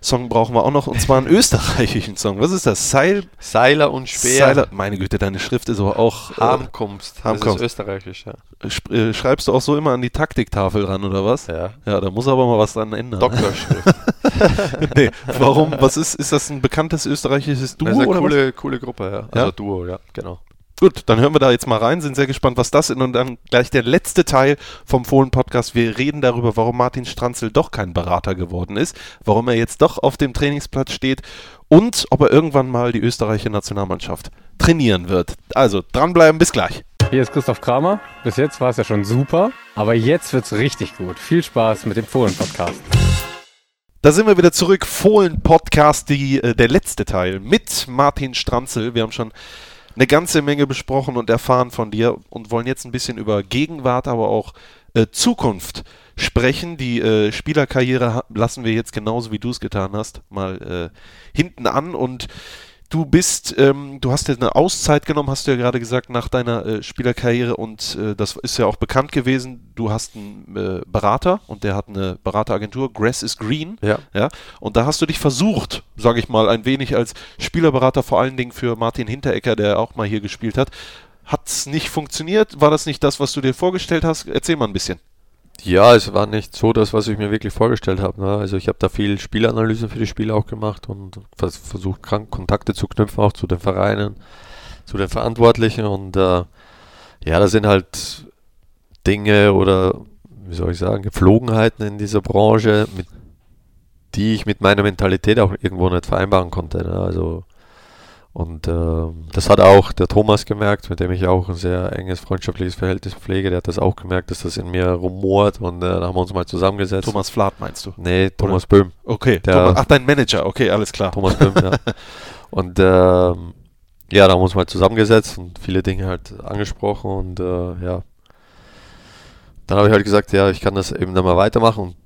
Song brauchen wir auch noch, und zwar einen österreichischen Song. Was ist das? Seil, Seiler und Speer. Seiler, meine Güte, deine Schrift ist aber auch... Äh, Harmkunst. Das Harmkunst. ist österreichisch, ja. sch- äh, schreibst du auch so immer an die Taktiktafel ran, oder was? ja. Ja, da muss aber mal was dran ändern. Doktorschrift. nee, warum? Was ist, ist das ein bekanntes österreichisches Duo das ist eine was? coole, coole Gruppe, ja. Also Ja? Duo, ja, genau. Gut, dann hören wir da jetzt mal rein, sind sehr gespannt, was das ist. Und dann gleich der letzte Teil vom Fohlen-Podcast. Wir reden darüber, warum Martin Stranzel doch kein Berater geworden ist, warum er jetzt doch auf dem Trainingsplatz steht und ob er irgendwann mal die österreichische Nationalmannschaft trainieren wird. Also dranbleiben, bis gleich. Hier ist Christoph Kramer. Bis jetzt war es ja schon super, aber jetzt wird's richtig gut. Viel Spaß mit dem Fohlen-Podcast. Da sind wir wieder zurück. Fohlen-Podcast, äh, der letzte Teil mit Martin Stranzel. Wir haben schon eine ganze Menge besprochen und erfahren von dir und wollen jetzt ein bisschen über Gegenwart, aber auch äh, Zukunft sprechen. Die äh, Spielerkarriere lassen wir jetzt genauso wie du es getan hast, mal äh, hinten an und Du bist, ähm, du hast dir eine Auszeit genommen, hast du ja gerade gesagt, nach deiner äh, Spielerkarriere und äh, das ist ja auch bekannt gewesen. Du hast einen äh, Berater und der hat eine Berateragentur, Grass is Green. Ja. Ja, und da hast du dich versucht, sage ich mal, ein wenig als Spielerberater, vor allen Dingen für Martin Hinteregger, der auch mal hier gespielt hat. Hat es nicht funktioniert? War das nicht das, was du dir vorgestellt hast? Erzähl mal ein bisschen. Ja, es war nicht so das, was ich mir wirklich vorgestellt habe. Ne? Also ich habe da viel Spielanalyse für die Spieler auch gemacht und vers versucht, Kontakte zu knüpfen, auch zu den Vereinen, zu den Verantwortlichen. Und äh, ja, da sind halt Dinge oder, wie soll ich sagen, Gepflogenheiten in dieser Branche, mit die ich mit meiner Mentalität auch irgendwo nicht vereinbaren konnte. Ne? Also und ähm, das hat auch der Thomas gemerkt, mit dem ich auch ein sehr enges freundschaftliches Verhältnis pflege. Der hat das auch gemerkt, dass das in mir rumort und äh, da haben wir uns mal zusammengesetzt. Thomas Flath meinst du? Nee, Thomas Böhm. Okay, Der- Thomas, ach, dein Manager, okay, alles klar. Thomas Böhm, ja. Und ähm, ja, da haben wir uns mal zusammengesetzt und viele Dinge halt angesprochen und äh, ja. Dann habe ich halt gesagt, ja, ich kann das eben dann mal weitermachen. Und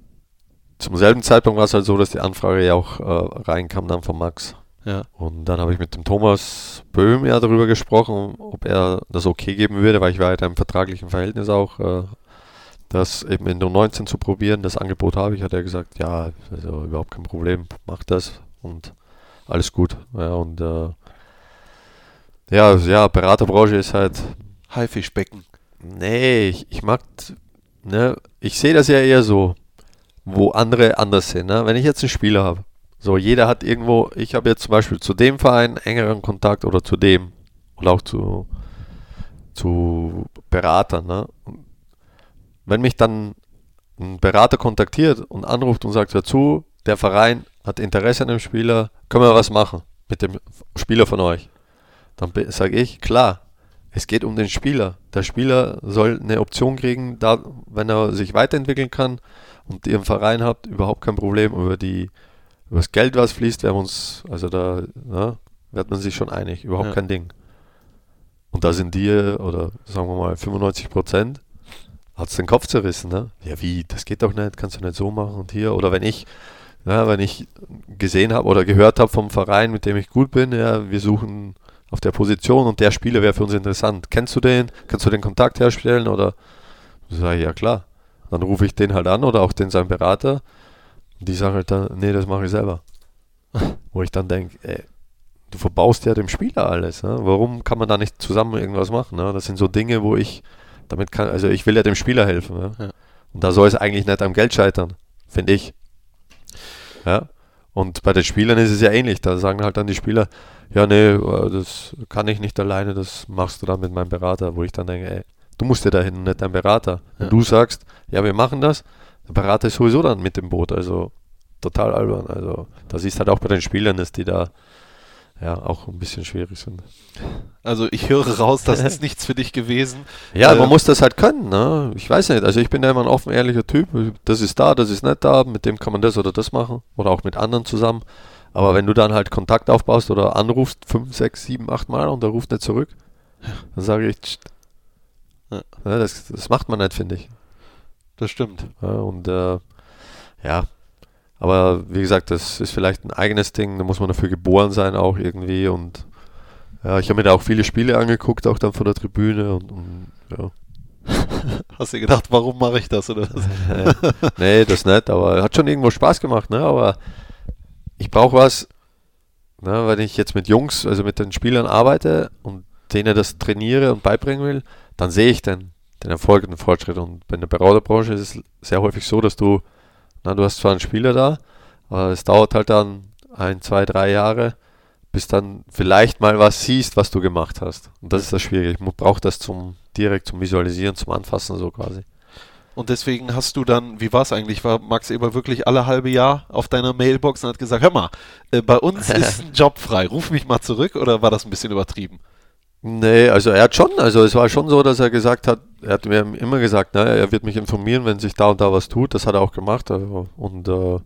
zum selben Zeitpunkt war es halt so, dass die Anfrage ja auch äh, reinkam dann von Max. Ja. Und dann habe ich mit dem Thomas Böhm ja darüber gesprochen, ob er das okay geben würde, weil ich war ja in einem vertraglichen Verhältnis auch, äh, das eben in der 19 zu probieren. Das Angebot habe ich, hat er gesagt, ja, also überhaupt kein Problem, mach das und alles gut. Ja, und äh, ja, also ja, Beraterbranche ist halt, Haifischbecken. nee, ich, ich mag, ne, ich sehe das ja eher so, wo andere anders sind. Ne? Wenn ich jetzt einen Spieler habe, so jeder hat irgendwo, ich habe jetzt zum Beispiel zu dem Verein engeren Kontakt oder zu dem und auch zu, zu Beratern. Ne? Wenn mich dann ein Berater kontaktiert und anruft und sagt, hör zu, der Verein hat Interesse an dem Spieler, können wir was machen mit dem Spieler von euch? Dann sage ich, klar, es geht um den Spieler. Der Spieler soll eine Option kriegen, da, wenn er sich weiterentwickeln kann und ihr einen Verein habt, überhaupt kein Problem. Über, die, über das Geld, was fließt, werden wir uns, also da ne, wird man sich schon einig, überhaupt Ja. kein Ding. Und da sind die, oder sagen wir mal 95 Prozent, hat es den Kopf zerrissen. Ne? Ja, wie, das geht doch nicht, kannst du nicht so machen und hier. Oder wenn ich, ja, wenn ich gesehen habe oder gehört habe vom Verein, mit dem ich gut bin, ja, wir suchen auf der Position und der Spieler wäre für uns interessant. Kennst du den? Kannst du den Kontakt herstellen? Oder sage ich, ja klar. Dann rufe ich den halt an oder auch den seinen Berater. Die sagen halt dann, nee, das mache ich selber. Wo ich dann denke, ey, du verbaust ja dem Spieler alles. Ne? Warum kann man da nicht zusammen irgendwas machen? Ne? Das sind so Dinge, wo ich damit kann, also ich will ja dem Spieler helfen. Ne? Ja. Und da soll es eigentlich nicht am Geld scheitern, finde ich. Ja. Und bei den Spielern ist es ja ähnlich. Da sagen halt dann die Spieler, ja, nee, äh, das kann ich nicht alleine, das machst du dann mit meinem Berater, wo ich dann denke, ey, du musst ja dahin, nicht dein Berater. Wenn Ja. du sagst, ja, wir machen das, der Berater ist sowieso dann mit dem Boot, also total albern. Also da siehst halt auch bei den Spielern, dass die da ja auch ein bisschen schwierig sind. Also ich höre raus, das ist nichts für dich gewesen. Ja, Äh, man muss das halt können, ne? Ich weiß nicht, also ich bin ja immer ein offen, ehrlicher Typ. Das ist da, das ist nicht da, mit dem kann man das oder das machen. Oder auch mit anderen zusammen. Aber wenn du dann halt Kontakt aufbaust oder anrufst, fünf, sechs, sieben, acht Mal und der ruft nicht zurück, dann sage ich, Ja. ja, das, das macht man nicht, finde ich. Das stimmt. Ja, und äh, ja, aber wie gesagt, das ist vielleicht ein eigenes Ding, da muss man dafür geboren sein auch irgendwie und ja, ich habe mir da auch viele Spiele angeguckt, auch dann von der Tribüne und, und ja. Hast du gedacht, warum mache ich das oder was? nee, das nicht, aber hat schon irgendwo Spaß gemacht, ne? Aber ich brauche was, ne, wenn ich jetzt mit Jungs, also mit den Spielern arbeite und denen das trainiere und beibringen will, dann sehe ich den, den Erfolg und den Fortschritt. Und bei der Beraterbranche ist es sehr häufig so, dass du, na, du hast zwar einen Spieler da, aber es dauert halt dann ein, zwei, drei Jahre, bis dann vielleicht mal was siehst, was du gemacht hast. Und das ist das Schwierige. Ich brauche das zum direkt zum Visualisieren, zum Anfassen so quasi. Und deswegen hast du dann, wie war es eigentlich, war Max Eber wirklich alle halbe Jahr auf deiner Mailbox und hat gesagt, hör mal, äh, bei uns ist ein Job frei, ruf mich mal zurück oder war das ein bisschen übertrieben? Nee, also er hat schon, also es war schon so, dass er gesagt hat, er hat mir immer gesagt, ne, er wird mich informieren, wenn sich da und da was tut, das hat er auch gemacht also, und äh,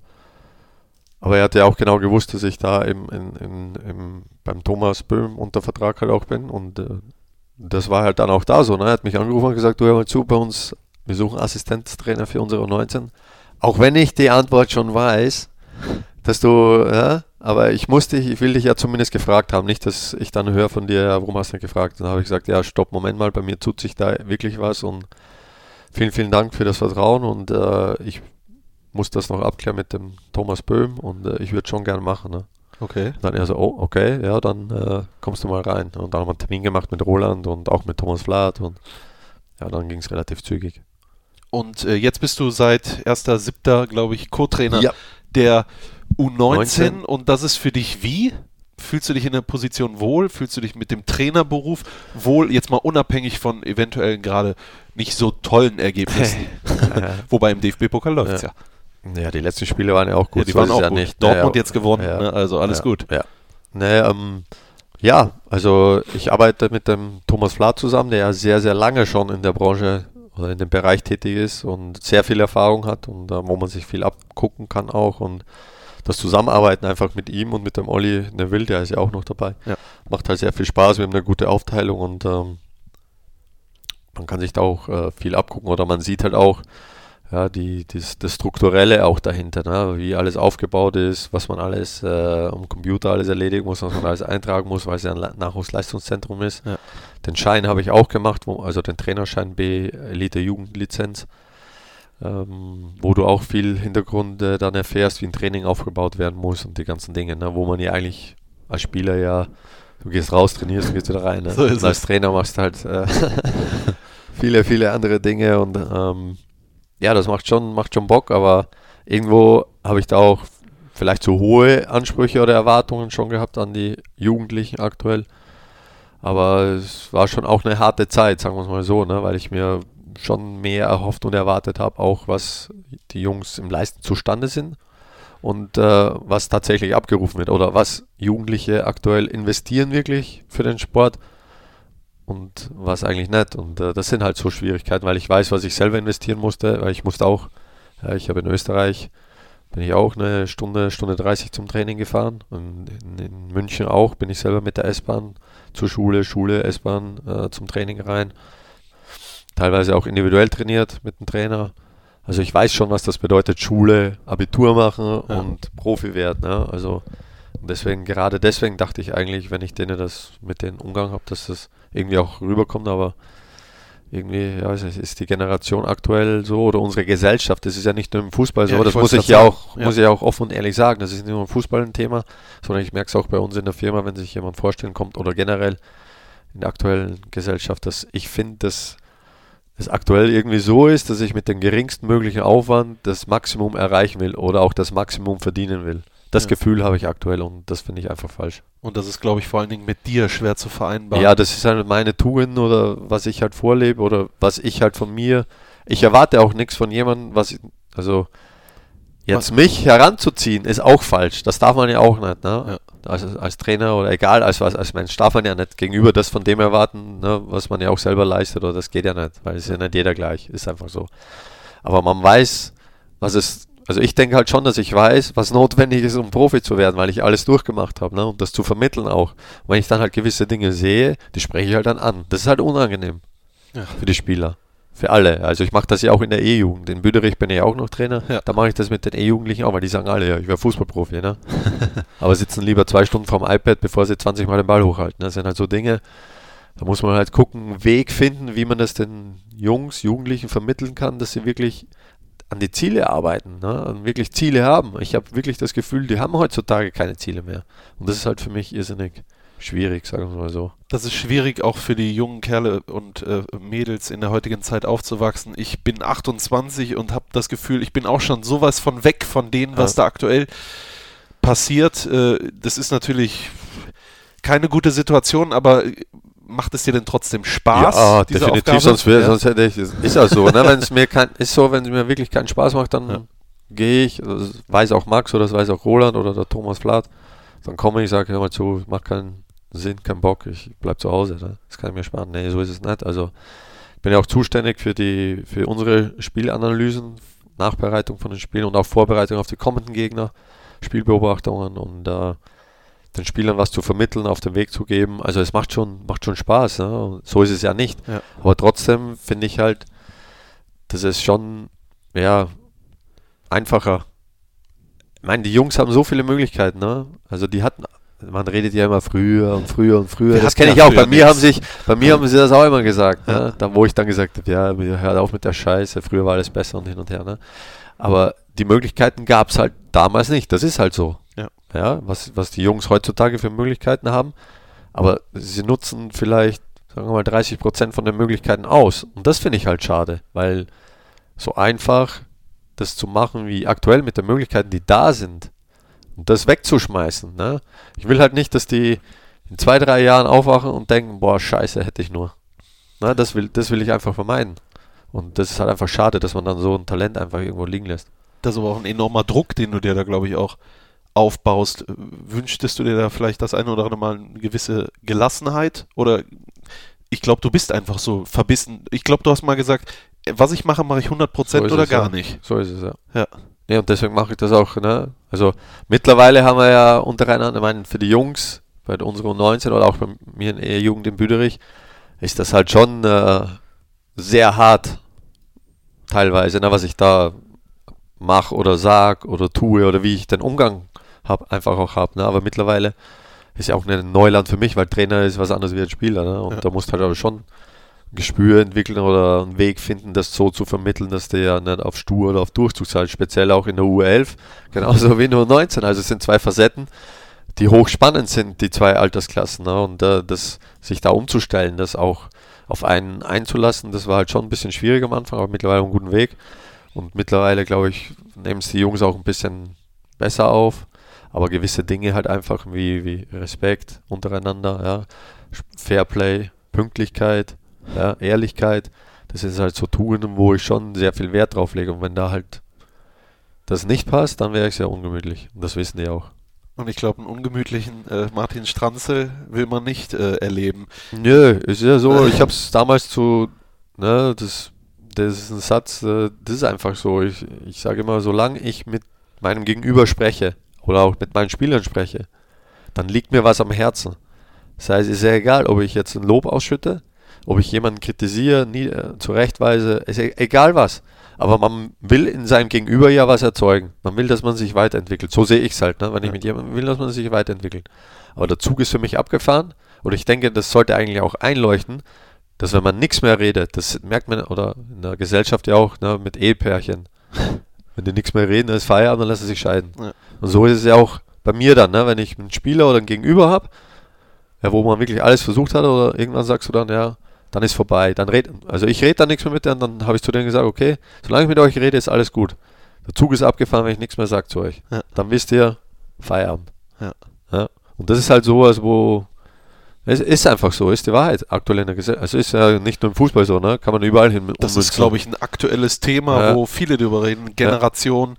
aber er hat ja auch genau gewusst, dass ich da im, in, in, im, beim Thomas Böhm unter Vertrag halt auch bin und äh, das war halt dann auch da so. Ne? Er hat mich angerufen und gesagt, du hör mal zu, bei uns, wir suchen Assistenztrainer für unsere 19. Auch wenn ich die Antwort schon weiß, dass du, ja, aber ich musste, ich will dich ja zumindest gefragt haben, nicht, dass ich dann höre von dir, ja, warum hast du nicht gefragt? Dann habe ich gesagt, ja, stopp, Moment mal, bei mir tut sich da wirklich was und vielen, vielen Dank für das Vertrauen und äh, ich muss das noch abklären mit dem Thomas Böhm und äh, ich würde schon gern machen. Ne? Okay. Dann er so, oh, okay, ja, dann äh, kommst du mal rein. Und dann haben wir einen Termin gemacht mit Roland und auch mit Thomas Flath und ja, dann ging es relativ zügig. Und äh, jetzt bist du seit 1.7., glaube ich, Co-Trainer Ja. der U19 19. und das ist für dich wie? Fühlst du dich in der Position wohl? Fühlst du dich mit dem Trainerberuf wohl? Jetzt mal unabhängig von eventuell gerade nicht so tollen Ergebnissen. Wobei im DFB-Pokal läuft es ja. Ja, die letzten Spiele waren ja auch gut. ja. Die waren auch ja gut. nicht. Dortmund ja, jetzt gewonnen, ja. ne? also alles ja, gut. Ja. Nee, ähm, ja, also ich arbeite mit dem Thomas Flath zusammen, der ja sehr, sehr lange schon in der Branche oder in dem Bereich tätig ist und sehr viel Erfahrung hat und äh, wo man sich viel abgucken kann auch und das Zusammenarbeiten einfach mit ihm und mit dem Olli Neville, der ist ja auch noch dabei, Ja. macht halt sehr viel Spaß. Wir haben eine gute Aufteilung und ähm, man kann sich da auch äh, viel abgucken oder man sieht halt auch, ja, die, das, das Strukturelle auch dahinter, ne? wie alles aufgebaut ist, was man alles äh, am Computer alles erledigen muss, was man alles eintragen muss, weil es ja ein Le- Nachwuchsleistungszentrum ist. Ja. Den Schein habe ich auch gemacht, wo, also den Trainerschein B Elite Jugendlizenz, ähm, wo du auch viel Hintergrund äh, dann erfährst, wie ein Training aufgebaut werden muss und die ganzen Dinge, ne? wo man ja eigentlich als Spieler ja, du gehst raus, trainierst und gehst wieder rein. Ne? So und als. Trainer machst du halt äh, viele, viele andere Dinge und ähm, ja, das macht schon, macht schon Bock, aber irgendwo habe ich da auch vielleicht zu hohe Ansprüche oder Erwartungen schon gehabt an die Jugendlichen aktuell. Aber es war schon auch eine harte Zeit, sagen wir es mal so, ne? weil ich mir schon mehr erhofft und erwartet habe, auch was die Jungs im Leisten zustande sind und äh, was tatsächlich abgerufen wird oder was Jugendliche aktuell investieren wirklich für den Sport und was eigentlich nicht. Und äh, das sind halt so Schwierigkeiten, weil ich weiß, was ich selber investieren musste, weil ich musste auch, ja, ich habe in Österreich, bin ich auch eine Stunde, Stunde 30 zum Training gefahren. Und in, in München auch bin ich selber mit der S-Bahn zur Schule, Schule, S-Bahn äh, zum Training rein. Teilweise auch individuell trainiert mit dem Trainer. Also ich weiß schon, was das bedeutet, Schule, Abitur machen Ja. und Profi werden. Ne? Also deswegen, gerade deswegen dachte ich eigentlich, wenn ich denen das mit den Umgang habe, dass das irgendwie auch rüberkommt, aber irgendwie, ja, ist die Generation aktuell so oder unsere Gesellschaft, das ist ja nicht nur im Fußball so, Ja, das muss ich ja auch, ja. muss ich auch offen und ehrlich sagen, das ist nicht nur im Fußball ein Thema, sondern ich merke es auch bei uns in der Firma, wenn sich jemand vorstellen kommt oder generell in der aktuellen Gesellschaft, dass ich finde, dass es aktuell irgendwie so ist, dass ich mit dem geringsten möglichen Aufwand das Maximum erreichen will oder auch das Maximum verdienen will. Das Ja. Gefühl habe ich aktuell und das finde ich einfach falsch. Und das ist, glaube ich, vor allen Dingen mit dir schwer zu vereinbaren. Ja, das ist halt meine Tugend oder was ich halt vorlebe oder was ich halt von mir. Ich erwarte auch nichts von jemandem, was ich, also jetzt mich heranzuziehen, ist auch falsch. Das darf man ja auch nicht, ne? Als, als Trainer oder egal, als was, als Mensch darf man ja nicht gegenüber das von dem erwarten, ne, was man ja auch selber leistet, oder das geht ja nicht, weil es ist ja nicht jeder gleich, ist einfach so. Aber man weiß, was es, also ich denke halt schon, dass ich weiß, was notwendig ist, um Profi zu werden, weil ich alles durchgemacht habe, ne, und das zu vermitteln auch. Und wenn ich dann halt gewisse Dinge sehe, die spreche ich halt dann an. Das ist halt unangenehm Ja. für die Spieler. Für alle. Also ich mache das ja auch in der E-Jugend. In Büderich bin ich auch noch Trainer. Ja. Da mache ich das mit den E-Jugendlichen auch, weil die sagen alle, ja, ich wäre Fußballprofi, ne? Aber sitzen lieber zwei Stunden vorm iPad, bevor sie 20 Mal den Ball hochhalten. Das sind halt so Dinge, da muss man halt gucken, einen Weg finden, wie man das den Jungs, Jugendlichen vermitteln kann, dass sie wirklich an die Ziele arbeiten, ne? und wirklich Ziele haben. Ich habe wirklich das Gefühl, die haben heutzutage keine Ziele mehr. Und das ist halt für mich irrsinnig schwierig, sagen wir mal so. Das ist schwierig auch für die jungen Kerle und äh, Mädels in der heutigen Zeit aufzuwachsen. Ich bin 28 und habe das Gefühl, ich bin auch schon sowas von weg von denen, was Ja. da aktuell passiert. Äh, das ist natürlich keine gute Situation, aber macht es dir denn trotzdem Spaß? ja, definitiv, Aufgabe? sonst, wär, Ja. sonst hätte ich, ist ja so, ne? wenn es mir kein, ist so, wenn es mir wirklich keinen Spaß macht, dann Ja. gehe ich, das weiß auch Max oder das weiß auch Roland oder der Thomas Flath, dann komme ich, sage, hör mal zu, macht keinen Sinn, keinen Bock, ich bleib zu Hause, ne? das kann ich mir sparen. Nee, so ist es nicht. Also ich bin ja auch zuständig für die, für unsere Spielanalysen, Nachbereitung von den Spielen und auch Vorbereitung auf die kommenden Gegner, Spielbeobachtungen und äh, den Spielern was zu vermitteln, auf den Weg zu geben. Also es macht schon, macht schon Spaß. Ne? So ist es ja nicht. Ja. Aber trotzdem finde ich halt, dass es schon ja, einfacher. Ich meine, die Jungs haben so viele Möglichkeiten. Ne? Also die hatten, man redet ja immer früher und früher und früher. Wir das kenne ich auch. Bei mir haben sich, bei mir haben sie das auch immer gesagt. Ne? Da, wo ich dann gesagt habe, ja, hört auf mit der Scheiße. Früher war alles besser und hin und her. Ne? Aber die Möglichkeiten gab es halt damals nicht. Das ist halt so. Ja. Ja, was, was die Jungs heutzutage für Möglichkeiten haben. Aber sie nutzen vielleicht, sagen wir mal, 30 Prozent von den Möglichkeiten aus. Und das finde ich halt schade, weil so einfach das zu machen wie aktuell mit den Möglichkeiten, die da sind, und das wegzuschmeißen. Ne? Ich will halt nicht, dass die in zwei, drei Jahren aufwachen und denken, boah, scheiße, hätte ich nur. Na, das, will, das will ich einfach vermeiden. Und das ist halt einfach schade, dass man dann so ein Talent einfach irgendwo liegen lässt. Das ist aber auch ein enormer Druck, den du dir da, glaube ich, auch aufbaust. Wünschtest du dir da vielleicht das eine oder andere Mal eine gewisse Gelassenheit? Oder ich glaube, du bist einfach so verbissen. Ich glaube, du hast mal gesagt, äh, was ich mache, mache ich 100% So oder es, gar ja. nicht. So ist es, ja. Ja. Ja, und deswegen mache ich das auch. Ne? Also mittlerweile haben wir ja untereinander, ich meine, für die Jungs, bei unseren 19 oder auch bei mir in der Jugend in Büderich, ist das halt schon äh, sehr hart, teilweise, ne, was ich da mache oder sag oder tue oder wie ich den Umgang hab, einfach auch habe. Ne? Aber mittlerweile ist ja auch ein Neuland für mich, weil Trainer ist was anderes wie ein Spieler. Ne? Und Ja. da musst du halt auch schon Gespür entwickeln oder einen Weg finden, das so zu vermitteln, dass der ja nicht auf Stur oder auf Durchzug sei, speziell auch in der U11, genauso wie in der U19. Also es sind zwei Facetten, die hochspannend sind, die zwei Altersklassen. Ne? Und äh, das, sich da umzustellen, das auch auf einen einzulassen, das war halt schon ein bisschen schwierig am Anfang, aber mittlerweile auf einem guten Weg. Und mittlerweile, glaube ich, nehmen es die Jungs auch ein bisschen besser auf. Aber gewisse Dinge halt einfach wie, wie Respekt untereinander, ja, Fairplay, Pünktlichkeit, ja, Ehrlichkeit, das sind halt so Tugenden, wo ich schon sehr viel Wert drauf lege. Und wenn da halt das nicht passt, dann wäre ich sehr ungemütlich. Und das wissen die auch. Und ich glaube, einen ungemütlichen äh, Martin Stranzel will man nicht äh, erleben. Nö, ist ja so, ich habe es damals zu, ne, das, das ist ein Satz, äh, das ist einfach so. Ich, ich sage immer, solange ich mit meinem Gegenüber spreche oder auch mit meinen Spielern spreche, dann liegt mir was am Herzen. Das heißt, es ist ja egal, ob ich jetzt ein Lob ausschütte, ob ich jemanden kritisiere, nie, äh, zurechtweise, ist e egal was. Aber man will in seinem Gegenüber ja was erzeugen. Man will, dass man sich weiterentwickelt. So sehe ich es halt, ne? wenn ich mit jemandem will, dass man sich weiterentwickelt. Aber der Zug ist für mich abgefahren und ich denke, das sollte eigentlich auch einleuchten, dass wenn man nichts mehr redet, das merkt man, oder in der Gesellschaft ja auch, ne, mit Ehepärchen. Wenn die nichts mehr reden, dann ist Feierabend, dann lassen sie sich scheiden. Ja. Und so ist es ja auch bei mir dann, ne, wenn ich einen Spieler oder einen Gegenüber habe, ja, wo man wirklich alles versucht hat, oder irgendwann sagst du dann, ja, dann ist vorbei. Dann red, also ich rede dann nichts mehr mit denen, dann habe ich zu denen gesagt, okay, solange ich mit euch rede, ist alles gut. Der Zug ist abgefahren, wenn ich nichts mehr sage zu euch. Ja. Dann wisst ihr, Feierabend. Ja. Ja. Und das ist halt sowas, wo es ist einfach so, ist die Wahrheit aktuell in der Gesellschaft. Also ist ja nicht nur im Fußball so, ne? Kann man überall hin. Das ist, glaube ich, ein aktuelles Thema, Ja. wo viele drüber reden. Generation.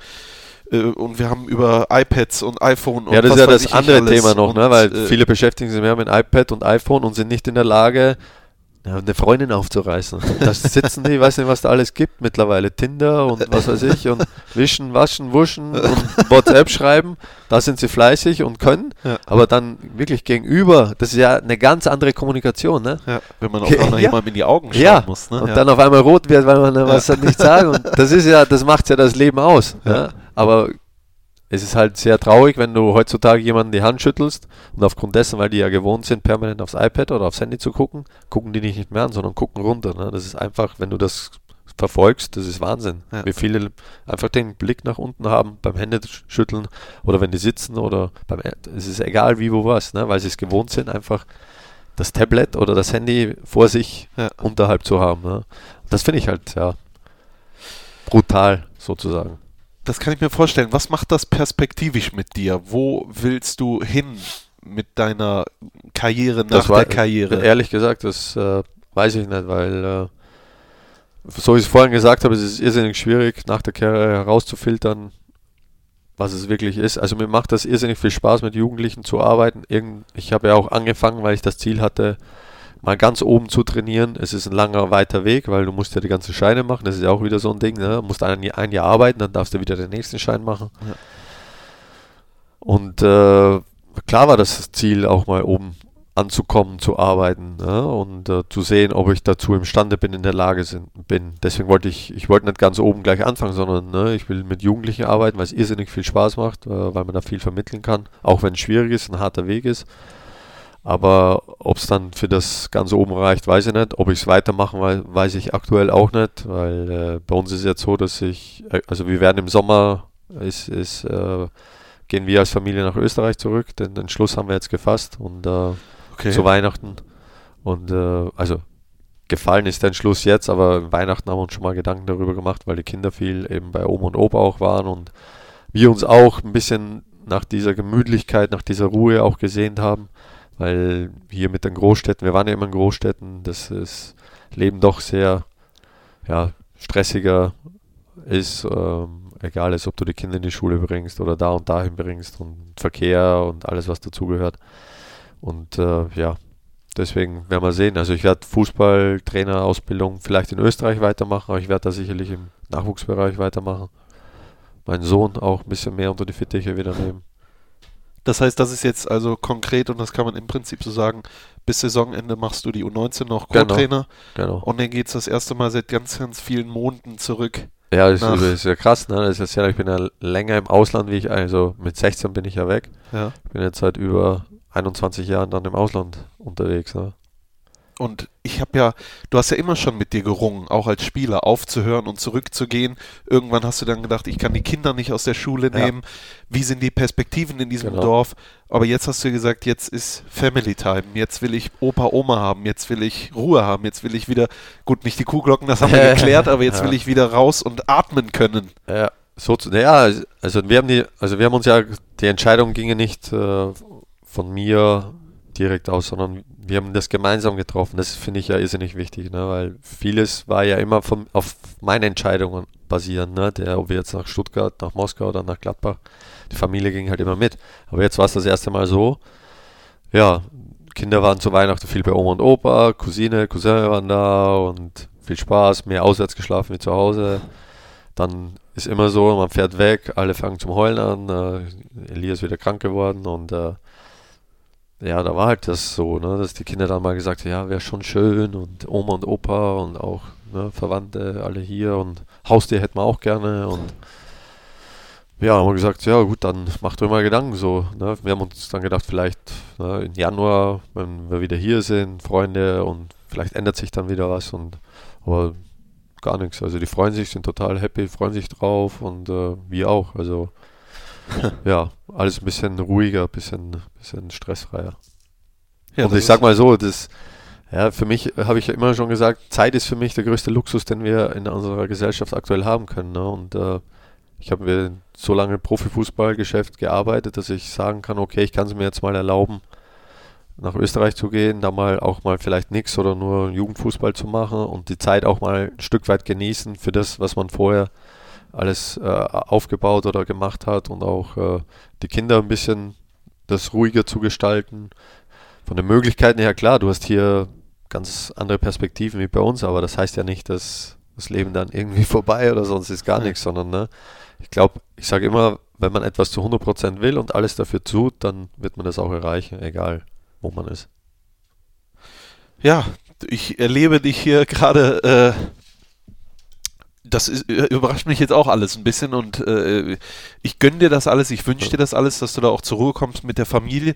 Äh, und wir haben über iPads und iPhone und Ja, das ist ja das andere. Thema noch, ne? Und, weil äh, viele beschäftigen sich mehr mit iPad und iPhone und sind nicht in der Lage, ja, eine Freundin aufzureißen. Da sitzen die, ich weiß nicht, was da alles gibt mittlerweile. Tinder und was weiß ich und wischen, waschen, wuschen und WhatsApp schreiben. Da sind sie fleißig und können. Ja. Aber dann wirklich gegenüber, das ist ja eine ganz andere Kommunikation, ne? Ja, wenn man auch Ja. noch jemandem in die Augen schauen muss. Ne? und dann auf einmal rot wird, weil man was nicht sagen. Und das ist ja, das macht ja das Leben aus. Ja. Aber es ist halt sehr traurig, wenn du heutzutage jemanden die Hand schüttelst und aufgrund dessen, weil die ja gewohnt sind, permanent aufs iPad oder aufs Handy zu gucken, gucken die dich nicht mehr an, sondern gucken runter. Ne? Das ist einfach, wenn du das verfolgst, das ist Wahnsinn. Ja. Wie viele einfach den Blick nach unten haben beim Händeschütteln oder wenn die sitzen oder beim, es ist egal wie, wo was, ne? weil sie es gewohnt sind, einfach das Tablet oder das Handy vor sich Ja. unterhalb zu haben. Ne? Das finde ich halt, ja, brutal sozusagen. Das kann ich mir vorstellen. Was macht das perspektivisch mit dir? Wo willst du hin mit deiner Karriere nach das war, der Karriere? Ehrlich gesagt, das äh, weiß ich nicht, weil äh, so wie ich es vorhin gesagt habe, es ist irrsinnig schwierig, nach der Karriere herauszufiltern, was es wirklich ist. Also mir macht das irrsinnig viel Spaß, mit Jugendlichen zu arbeiten. Irgend, ich habe ja auch angefangen, weil ich das Ziel hatte, mal ganz oben zu trainieren. Es ist ein langer, weiter Weg, weil du musst ja die ganzen Scheine machen. Das ist ja auch wieder so ein Ding. Ne? Du musst ein, ein Jahr arbeiten, dann darfst du wieder den nächsten Schein machen. Ja. Und äh, klar war das Ziel, auch mal oben anzukommen, zu arbeiten ne? und äh, zu sehen, ob ich dazu imstande bin, in der Lage sind, bin. Deswegen wollte ich, ich wollte nicht ganz oben gleich anfangen, sondern ne, ich will mit Jugendlichen arbeiten, weil es irrsinnig viel Spaß macht, äh, weil man da viel vermitteln kann, auch wenn es schwierig ist, ein harter Weg ist. Aber ob es dann für das ganz oben reicht, weiß ich nicht. Ob ich es weitermachen will, weiß ich aktuell auch nicht, weil äh, bei uns ist es jetzt so, dass ich, äh, also wir werden im Sommer, ist, ist, äh, gehen wir als Familie nach Österreich zurück, den Schluss haben wir jetzt gefasst und äh, okay. zu Weihnachten. Und äh, also gefallen ist der Entschluss jetzt, aber Weihnachten haben wir uns schon mal Gedanken darüber gemacht, weil die Kinder viel eben bei Oma und Opa auch waren und wir uns auch ein bisschen nach dieser Gemütlichkeit, nach dieser Ruhe auch gesehnt haben, weil hier mit den Großstädten, wir waren ja immer in Großstädten, das ist Leben doch sehr ja, stressiger ist, ähm, egal ist, ob du die Kinder in die Schule bringst oder da und dahin bringst und Verkehr und alles, was dazugehört. Und äh, ja, deswegen werden wir sehen. Also ich werde Fußballtrainerausbildung vielleicht in Österreich weitermachen, aber ich werde da sicherlich im Nachwuchsbereich weitermachen. Meinen Sohn auch ein bisschen mehr unter die Fittiche wieder nehmen. Das heißt, das ist jetzt also konkret und das kann man im Prinzip so sagen, bis Saisonende machst du die U19 noch Genau. Co-Trainer Genau. und dann geht es das erste Mal seit ganz, ganz vielen Monaten zurück. Ja, das ist, das ist ja krass, ne? Das ist ja, ich bin ja länger im Ausland, wie ich, also mit 16 bin ich ja weg. Ja. Ich bin jetzt seit über 21 Jahren dann im Ausland unterwegs. Ne? Und ich habe ja, du hast ja immer schon mit dir gerungen, auch als Spieler, aufzuhören und zurückzugehen. Irgendwann hast du dann gedacht, ich kann die Kinder nicht aus der Schule Ja. nehmen. Wie sind die Perspektiven in diesem Genau. Dorf? Aber jetzt hast du gesagt, jetzt ist Family Time. Jetzt will ich Opa, Oma haben. Jetzt will ich Ruhe haben. Jetzt will ich wieder, gut, nicht die Kuhglocken, das haben wir geklärt, aber jetzt Ja. will ich wieder raus und atmen können. Ja, so zu, ja, also wir haben die, also wir haben uns ja, die Entscheidung ginge nicht äh, von mir direkt aus, sondern wir haben das gemeinsam getroffen. Das finde ich ja irrsinnig wichtig, ne? weil vieles war ja immer von, auf meine Entscheidungen basieren, ne? Der, ob wir jetzt nach Stuttgart, nach Moskau oder nach Gladbach, die Familie ging halt immer mit. Aber jetzt war es das erste Mal so, ja, Kinder waren zu Weihnachten viel bei Oma und Opa, Cousine, Cousin waren da und viel Spaß, mehr auswärts geschlafen wie zu Hause. Dann ist immer so, man fährt weg, alle fangen zum Heulen an, äh, Elias wieder krank geworden und äh, ja, da war halt das so, ne, dass die Kinder dann mal gesagt haben, ja, wäre schon schön und Oma und Opa und auch ne, Verwandte alle hier und Haustier hätten wir auch gerne und ja, haben wir gesagt, ja gut, dann macht euch mal Gedanken so. Ne? Wir haben uns dann gedacht, vielleicht ne, im Januar, wenn wir wieder hier sind, Freunde und vielleicht ändert sich dann wieder was und aber gar nichts. Also die freuen sich, sind total happy, freuen sich drauf und äh, wir auch. Also ja, alles ein bisschen ruhiger, ein bisschen, bisschen stressfreier. Ja, und ich sag mal so, das, ja, für mich habe ich ja immer schon gesagt, Zeit ist für mich der größte Luxus, den wir in unserer Gesellschaft aktuell haben können. Ne? Und äh, ich habe mir so lange im Profifußballgeschäft gearbeitet, dass ich sagen kann, okay, ich kann es mir jetzt mal erlauben, nach Österreich zu gehen, da mal auch mal vielleicht nichts oder nur Jugendfußball zu machen und die Zeit auch mal ein Stück weit genießen für das, was man vorher alles äh, aufgebaut oder gemacht hat und auch äh, die Kinder ein bisschen das ruhiger zu gestalten. Von den Möglichkeiten her, klar, du hast hier ganz andere Perspektiven wie bei uns, aber das heißt ja nicht, dass das Leben dann irgendwie vorbei oder sonst ist gar nichts, sondern ne, ich glaube, ich sage immer, wenn man etwas zu 100% will und alles dafür tut, dann wird man das auch erreichen, egal wo man ist. Ja, ich erlebe dich hier gerade äh, das ist, äh, überrascht mich jetzt auch alles ein bisschen und äh, ich gönne dir das alles, ich wünsche dir das alles, dass du da auch zur Ruhe kommst mit der Familie.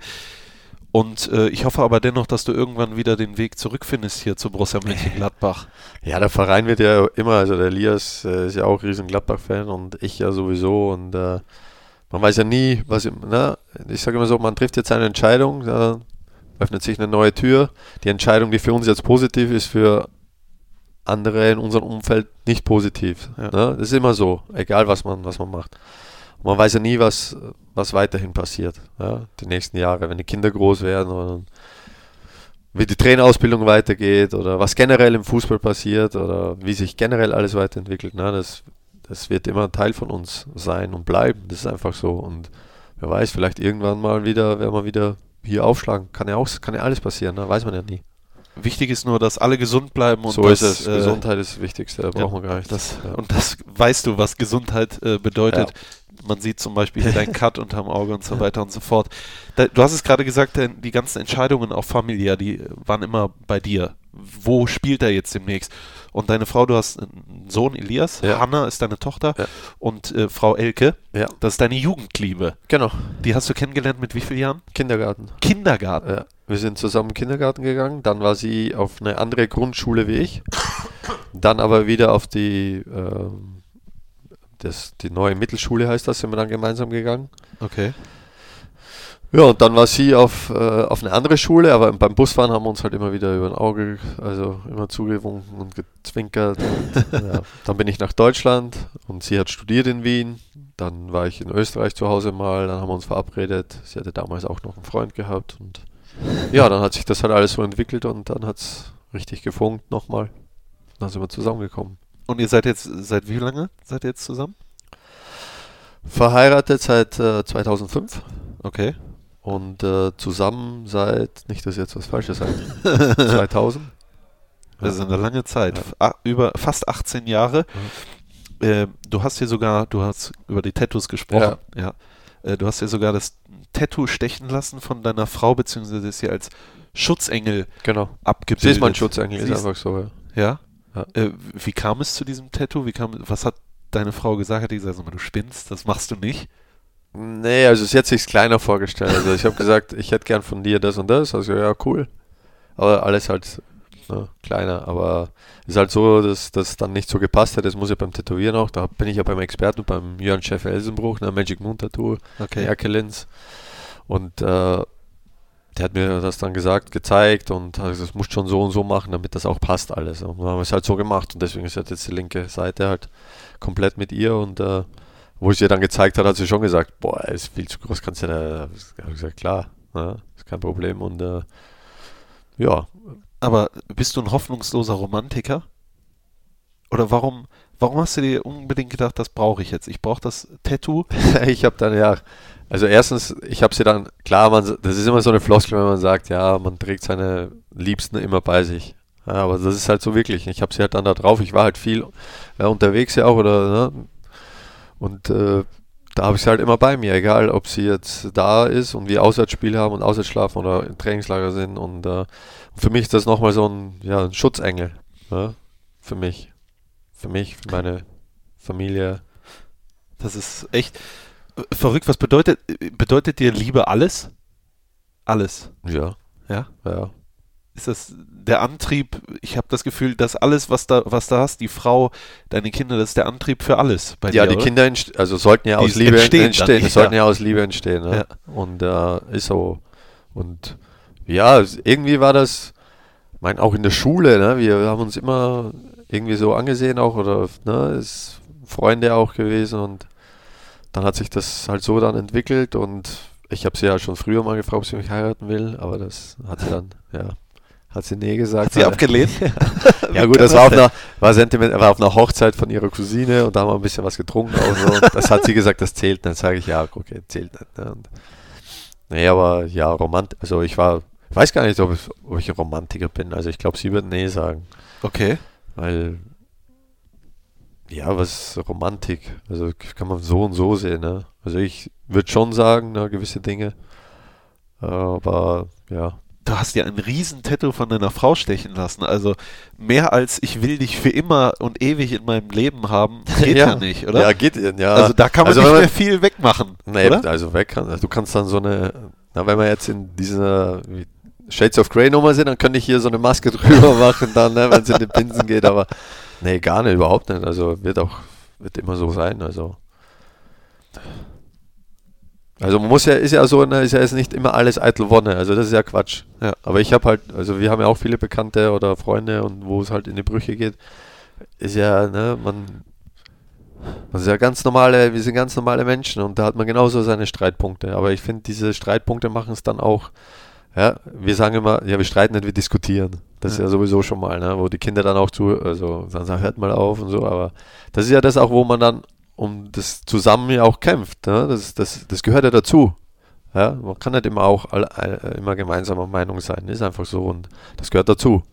Und äh, ich hoffe aber dennoch, dass du irgendwann wieder den Weg zurückfindest hier zu Borussia Mönchengladbach. Ja, der Verein wird ja immer, also der Elias äh, ist ja auch riesen Gladbach-Fan und ich ja sowieso und äh, man weiß ja nie, was, ne? ich sage immer so, man trifft jetzt eine Entscheidung, da öffnet sich eine neue Tür. Die Entscheidung, die für uns jetzt positiv ist, für andere in unserem Umfeld nicht positiv. Ja. Ne? Das ist immer so, egal was man, was man macht. Und man weiß ja nie, was, was weiterhin passiert, ja? die nächsten Jahre, wenn die Kinder groß werden oder wie die Trainerausbildung weitergeht oder was generell im Fußball passiert oder wie sich generell alles weiterentwickelt. Ne? Das, das wird immer ein Teil von uns sein und bleiben. Das ist einfach so. Und wer weiß, vielleicht irgendwann mal wieder, werden wir wieder hier aufschlagen. Kann ja auch, kann ja alles passieren, ne? weiß man ja nie. Wichtig ist nur, dass alle gesund bleiben und so das, ist es. Äh, Gesundheit ist das Wichtigste, da brauchen wir gar nicht. Das, ja. Und das weißt du, was Gesundheit äh, bedeutet. Ja. Man sieht zum Beispiel hier deinen Cut unterm Auge und so weiter und so fort. Da, du hast es gerade gesagt, die ganzen Entscheidungen auch familiär, die waren immer bei dir. Wo spielt er jetzt demnächst? Und deine Frau, du hast einen Sohn Elias, Ja. Hanna ist deine Tochter Ja. und äh, Frau Elke, Ja. das ist deine Jugendliebe. Genau, Die hast du kennengelernt mit wie vielen Jahren? Kindergarten. Kindergarten. Ja. Wir sind zusammen in den Kindergarten gegangen, dann war sie auf eine andere Grundschule wie ich, dann aber wieder auf die, ähm, das, die neue Mittelschule heißt das, sind wir dann gemeinsam gegangen. Okay. Ja, und dann war sie auf, äh, auf eine andere Schule, aber beim Busfahren haben wir uns halt immer wieder über ein Auge, also immer zugewunken und gezwinkert. Und, ja. Dann bin ich nach Deutschland und sie hat studiert in Wien. Dann war ich in Österreich zu Hause mal, dann haben wir uns verabredet. Sie hatte damals auch noch einen Freund gehabt und ja, dann hat sich das halt alles so entwickelt und dann hat es richtig gefunkt nochmal. Dann sind wir zusammengekommen. Und ihr seid jetzt, seit wie lange seid ihr jetzt zusammen? Verheiratet seit äh, 2005 Okay. und äh, zusammen seit, nicht, dass ich jetzt was Falsches sage, 2000. Das ist eine lange Zeit. A- Über fast 18 Jahre. Äh, du hast hier sogar, du hast über die Tattoos gesprochen. Ja. Äh, du hast hier sogar das Tattoo stechen lassen von deiner Frau, beziehungsweise ist hier als Schutzengel Genau. abgebildet. Sie ist mein Schutzengel, Sie ist einfach so. Ja. Ja. Ja. Äh, wie kam es zu diesem Tattoo? Wie kam, was hat deine Frau gesagt? Hat die gesagt, sag mal, du spinnst, das machst du nicht? Nee, also sie hat sich kleiner vorgestellt. Also ich habe gesagt, ich hätte gern von dir das und das. Also ja, cool. Aber alles halt ne, kleiner. Aber ist halt so, dass das dann nicht so gepasst hat. Das muss ja beim Tätowieren auch. Da bin ich ja beim Experten, beim Jörn Chef Elsenbruch, ne, Magic Moon Tattoo, Okay. Erkelins. Und äh, der hat mir das dann gesagt, gezeigt und gesagt, das musst schon so und so machen, damit das auch passt alles. Und dann haben wir es halt so gemacht und deswegen ist halt jetzt die linke Seite halt komplett mit ihr und äh, wo ich ihr dann gezeigt hat, hat sie schon gesagt, boah, ist viel zu groß, kannst du da, habe ich gesagt, klar, ne, ist kein Problem und äh, ja, Aber bist du ein hoffnungsloser Romantiker? Oder warum, warum hast du dir unbedingt gedacht, das brauche ich jetzt? Ich brauche das Tattoo. ich habe dann ja, also erstens, ich habe sie dann, klar, man, das ist immer so eine Floskel, wenn man sagt, ja, man trägt seine Liebsten immer bei sich. Ja, aber das ist halt so wirklich. Ich habe sie halt dann da drauf. Ich war halt viel ja, unterwegs ja auch oder ne? und äh, da habe ich sie halt immer bei mir, egal ob sie jetzt da ist und wir Auswärtsspiele haben und auswärts schlafen oder im Trainingslager sind und äh, für mich ist das nochmal so ein, ja, ein Schutzengel. Ja? Für mich. Für mich, für meine Familie. Das ist echt äh, verrückt. Was bedeutet, bedeutet dir Liebe alles? Alles. Ja, Ja. ja. Ist das der Antrieb? Ich habe das Gefühl, dass alles, was da, was da hast, die Frau, deine Kinder, das ist der Antrieb für alles bei Ja, dir. die oder? Kinder also sollten ja Die aus Liebe entstehen entstehen. dann, entstehen. ja. sollten ja aus Liebe entstehen. Ne? Und äh, ist so. Und ja, irgendwie war das, ich meine, auch in der Schule, ne? wir haben uns immer irgendwie so angesehen auch oder ne, ist Freunde auch gewesen und dann hat sich das halt so dann entwickelt und ich habe sie ja schon früher mal gefragt, ob sie mich heiraten will, aber das hat sie dann, ja, hat sie nee gesagt. Hat sie abgelehnt? Ja gut, das war auf, einer, war, sentiment, war auf einer Hochzeit von ihrer Cousine und da haben wir ein bisschen was getrunken. So. Das hat sie gesagt, das zählt nicht. Dann sage ich, ja, okay, zählt nicht. Ne? Und, nee, aber ja, Romant, also ich war, ich weiß gar nicht, ob ich, ob ich ein Romantiker bin. Also ich glaube, sie wird nee sagen. Okay. Weil, ja, was ist Romantik? Also kann man so und so sehen. Ne? Also ich würde schon sagen, ne, gewisse Dinge. Aber ja, du hast dir ein Riesentattoo von deiner Frau stechen lassen. Also mehr als ich will dich für immer und ewig in meinem Leben haben, geht ja, ja nicht, oder? Ja, geht ja. Also da kann man also, nicht mehr viel wegmachen. Nee, oder? also weg kann, also du kannst dann so eine, na, wenn wir jetzt in dieser Shades of Grey Nummer sind, dann könnte ich hier so eine Maske drüber machen, dann, ne, wenn es in den Pinsen geht, aber nee, gar nicht, überhaupt nicht. Also wird auch, wird immer so sein. Also also man muss ja, ist ja so, ne, ist ja ist nicht immer alles eitel Wonne, also das ist ja Quatsch. Ja, aber ich habe halt, also wir haben ja auch viele Bekannte oder Freunde und wo es halt in die Brüche geht, ist ja, ne, man, man ist ja ganz normale, wir sind ganz normale Menschen und da hat man genauso seine Streitpunkte. Aber ich finde, diese Streitpunkte machen es dann auch, ja, wir sagen immer, ja, wir streiten nicht, wir diskutieren. Das ja. ist ja sowieso schon mal, ne, wo die Kinder dann auch zu, also dann sagen, hört mal auf und so, aber das ist ja das auch, wo man dann um das zusammen ja auch kämpft. Ne? Das, das, das gehört ja dazu. Ja? Man kann nicht immer auch all, all, immer gemeinsamer Meinung sein. Ist einfach so und das gehört dazu.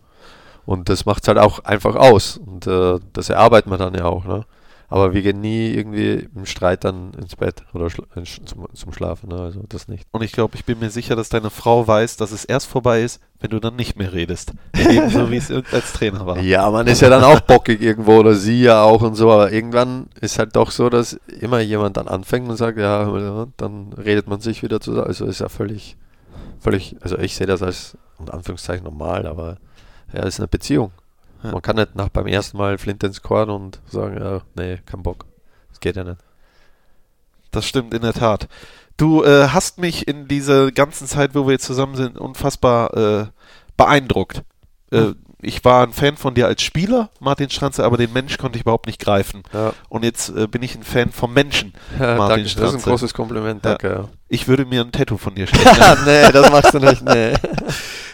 Und das macht es halt auch einfach aus. Und äh, das erarbeitet man dann ja auch. Ne? Aber wir gehen nie irgendwie im Streit dann ins Bett oder äh, zum, zum Schlafen. Ne? Also das nicht. Und ich glaube, ich bin mir sicher, dass deine Frau weiß, dass es erst vorbei ist, wenn du dann nicht mehr redest. Ebenso wie es als Trainer war. Ja, man ist ja dann auch bockig irgendwo oder sie ja auch und so. Aber irgendwann ist halt doch so, dass immer jemand dann anfängt und sagt, ja, dann redet man sich wieder zusammen. Also ist ja völlig, völlig, also ich sehe das als in Anführungszeichen normal, aber ja, es ist eine Beziehung. Ja. Man kann nicht nach beim ersten Mal Flint ins Korn und sagen, ja, nee, kein Bock. Das geht ja nicht. Das stimmt in der Tat. Du äh, hast mich in dieser ganzen Zeit, wo wir jetzt zusammen sind, unfassbar äh, beeindruckt. Äh, ich war ein Fan von dir als Spieler, Martin Stranze, aber den Mensch konnte ich überhaupt nicht greifen. Ja. Und jetzt äh, bin ich ein Fan vom Menschen, ja, Martin danke, Stranze. Das ist ein großes Kompliment, danke. Ja. Ich würde mir ein Tattoo von dir stellen. nee, das machst du nicht, nee.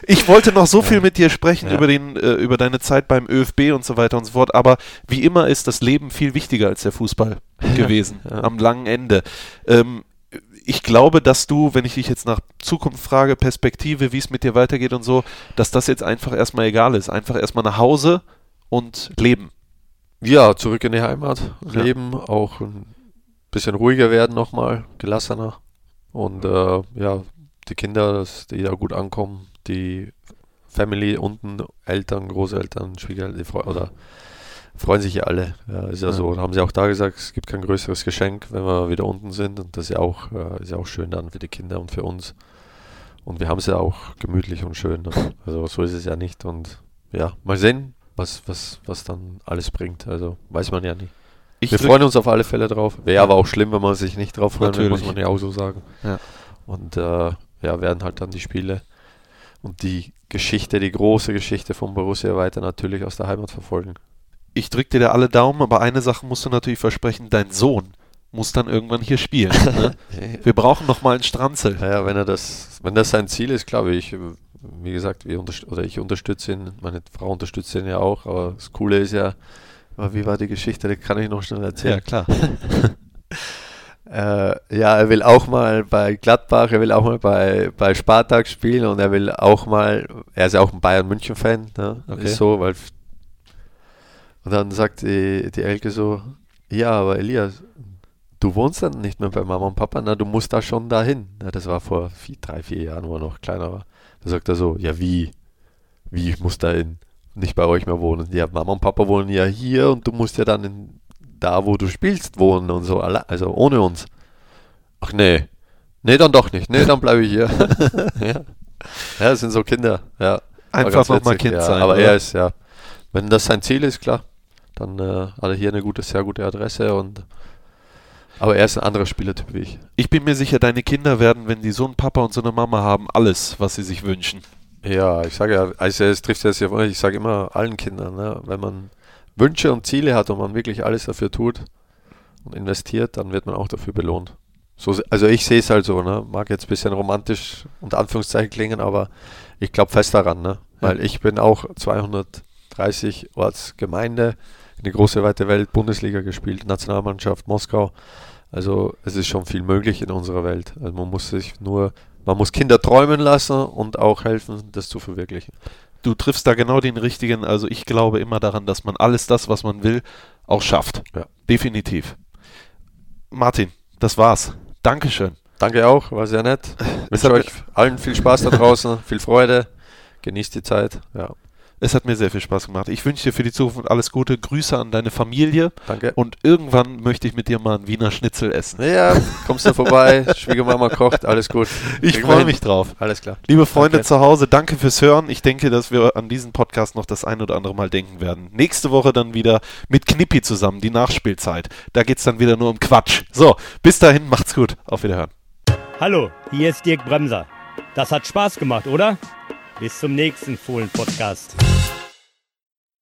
Ich wollte noch so viel mit dir sprechen über, den, äh, über deine Zeit beim ÖFB und so weiter und so fort, aber wie immer ist das Leben viel wichtiger als der Fußball gewesen, am langen Ende. Ähm, ich glaube, dass du, wenn ich dich jetzt nach Zukunft frage, Perspektive, wie es mit dir weitergeht und so, dass das jetzt einfach erstmal egal ist. Einfach erstmal nach Hause und leben. Ja, zurück in die Heimat, leben, ja. auch ein bisschen ruhiger werden nochmal, gelassener. Und äh, ja, die Kinder, dass die da gut ankommen, die Family unten, Eltern, Großeltern, Schwiegereltern, oder freuen sich ja alle. Ja, ist ja, ja. so. haben sie auch da gesagt, es gibt kein größeres Geschenk, wenn wir wieder unten sind. Und das ist ja auch, äh, ist ja auch schön dann für die Kinder und für uns. Und wir haben es ja auch gemütlich und schön. Ne? Also so ist es ja nicht. Und ja, mal sehen, was, was, was dann alles bringt. Also weiß man ja nicht. Ich wir freuen uns auf alle Fälle drauf. Wäre ja. aber auch schlimm, wenn man sich nicht drauf freut, muss man ja auch so sagen. Und äh, ja, werden halt dann die Spiele und die Geschichte, die große Geschichte von Borussia weiter natürlich aus der Heimat verfolgen ich drücke dir da alle Daumen, aber eine Sache musst du natürlich versprechen, dein Sohn muss dann irgendwann hier spielen. Ne? Wir brauchen noch mal einen Stranzel. Ja, wenn er das, wenn das sein Ziel ist, glaube ich, wie gesagt, wir oder ich unterstütze ihn, meine Frau unterstützt ihn ja auch, aber das Coole ist ja, wie war die Geschichte, das kann ich noch schnell erzählen. Ja, klar. äh, ja, er will auch mal bei Gladbach, er will auch mal bei, bei Spartak spielen und er will auch mal, er ist ja auch ein Bayern-München-Fan, ne? okay. ist so, weil und dann sagt die, die Elke so, ja, aber Elias, du wohnst dann nicht mehr bei Mama und Papa, na, du musst da schon dahin. Ja, das war vor vier, drei, vier Jahren, wo er noch kleiner war. Da sagt er so, ja, wie? Wie, ich muss da in, nicht bei euch mehr wohnen? Ja, Mama und Papa wohnen ja hier und du musst ja dann in, da, wo du spielst, wohnen und so, also ohne uns. Ach nee, nee, dann doch nicht. Nee, dann bleibe ich hier. ja. ja, das sind so Kinder, ja. Einfach nochmal Kind ja, sein. Aber oder? er ist, ja, wenn das sein Ziel ist, klar dann äh, hat er hier eine gute, sehr gute Adresse und aber er ist ein anderer Spielertyp wie ich. Ich bin mir sicher, deine Kinder werden, wenn die so einen Papa und so eine Mama haben, alles, was sie sich wünschen. Ja, ich sage ja, also es trifft ja sehr ich sage immer allen Kindern, ne, wenn man Wünsche und Ziele hat und man wirklich alles dafür tut und investiert, dann wird man auch dafür belohnt. So, also ich sehe es halt so, ne? mag jetzt ein bisschen romantisch unter Anführungszeichen klingen, aber ich glaube fest daran, ne? weil ja. ich bin auch 230 Ortsgemeinde, eine große weite Welt, Bundesliga gespielt, Nationalmannschaft, Moskau. Also es ist schon viel möglich in unserer Welt. Also man muss sich nur, man muss Kinder träumen lassen und auch helfen, das zu verwirklichen. Du triffst da genau den richtigen. Also ich glaube immer daran, dass man alles das, was man will, auch schafft. Ja. Definitiv. Martin, das war's. Dankeschön. Danke auch, war sehr nett. Ich wünsche euch allen viel Spaß da draußen, viel Freude. Genießt die Zeit. Ja. Es hat mir sehr viel Spaß gemacht. Ich wünsche dir für die Zukunft alles Gute. Grüße an deine Familie. Danke. Und irgendwann möchte ich mit dir mal einen Wiener Schnitzel essen. Ja, kommst du vorbei, Schwiegermama kocht, alles gut. Ich freue mich drauf. Alles klar. Liebe Freunde danke. zu Hause, danke fürs Hören. Ich denke, dass wir an diesen Podcast noch das ein oder andere Mal denken werden. Nächste Woche dann wieder mit Knippi zusammen, die Nachspielzeit. Da geht es dann wieder nur um Quatsch. So, bis dahin, macht's gut. Auf Wiederhören. Hallo, hier ist Dirk Bremser. Das hat Spaß gemacht, oder? Bis zum nächsten Fohlen-Podcast.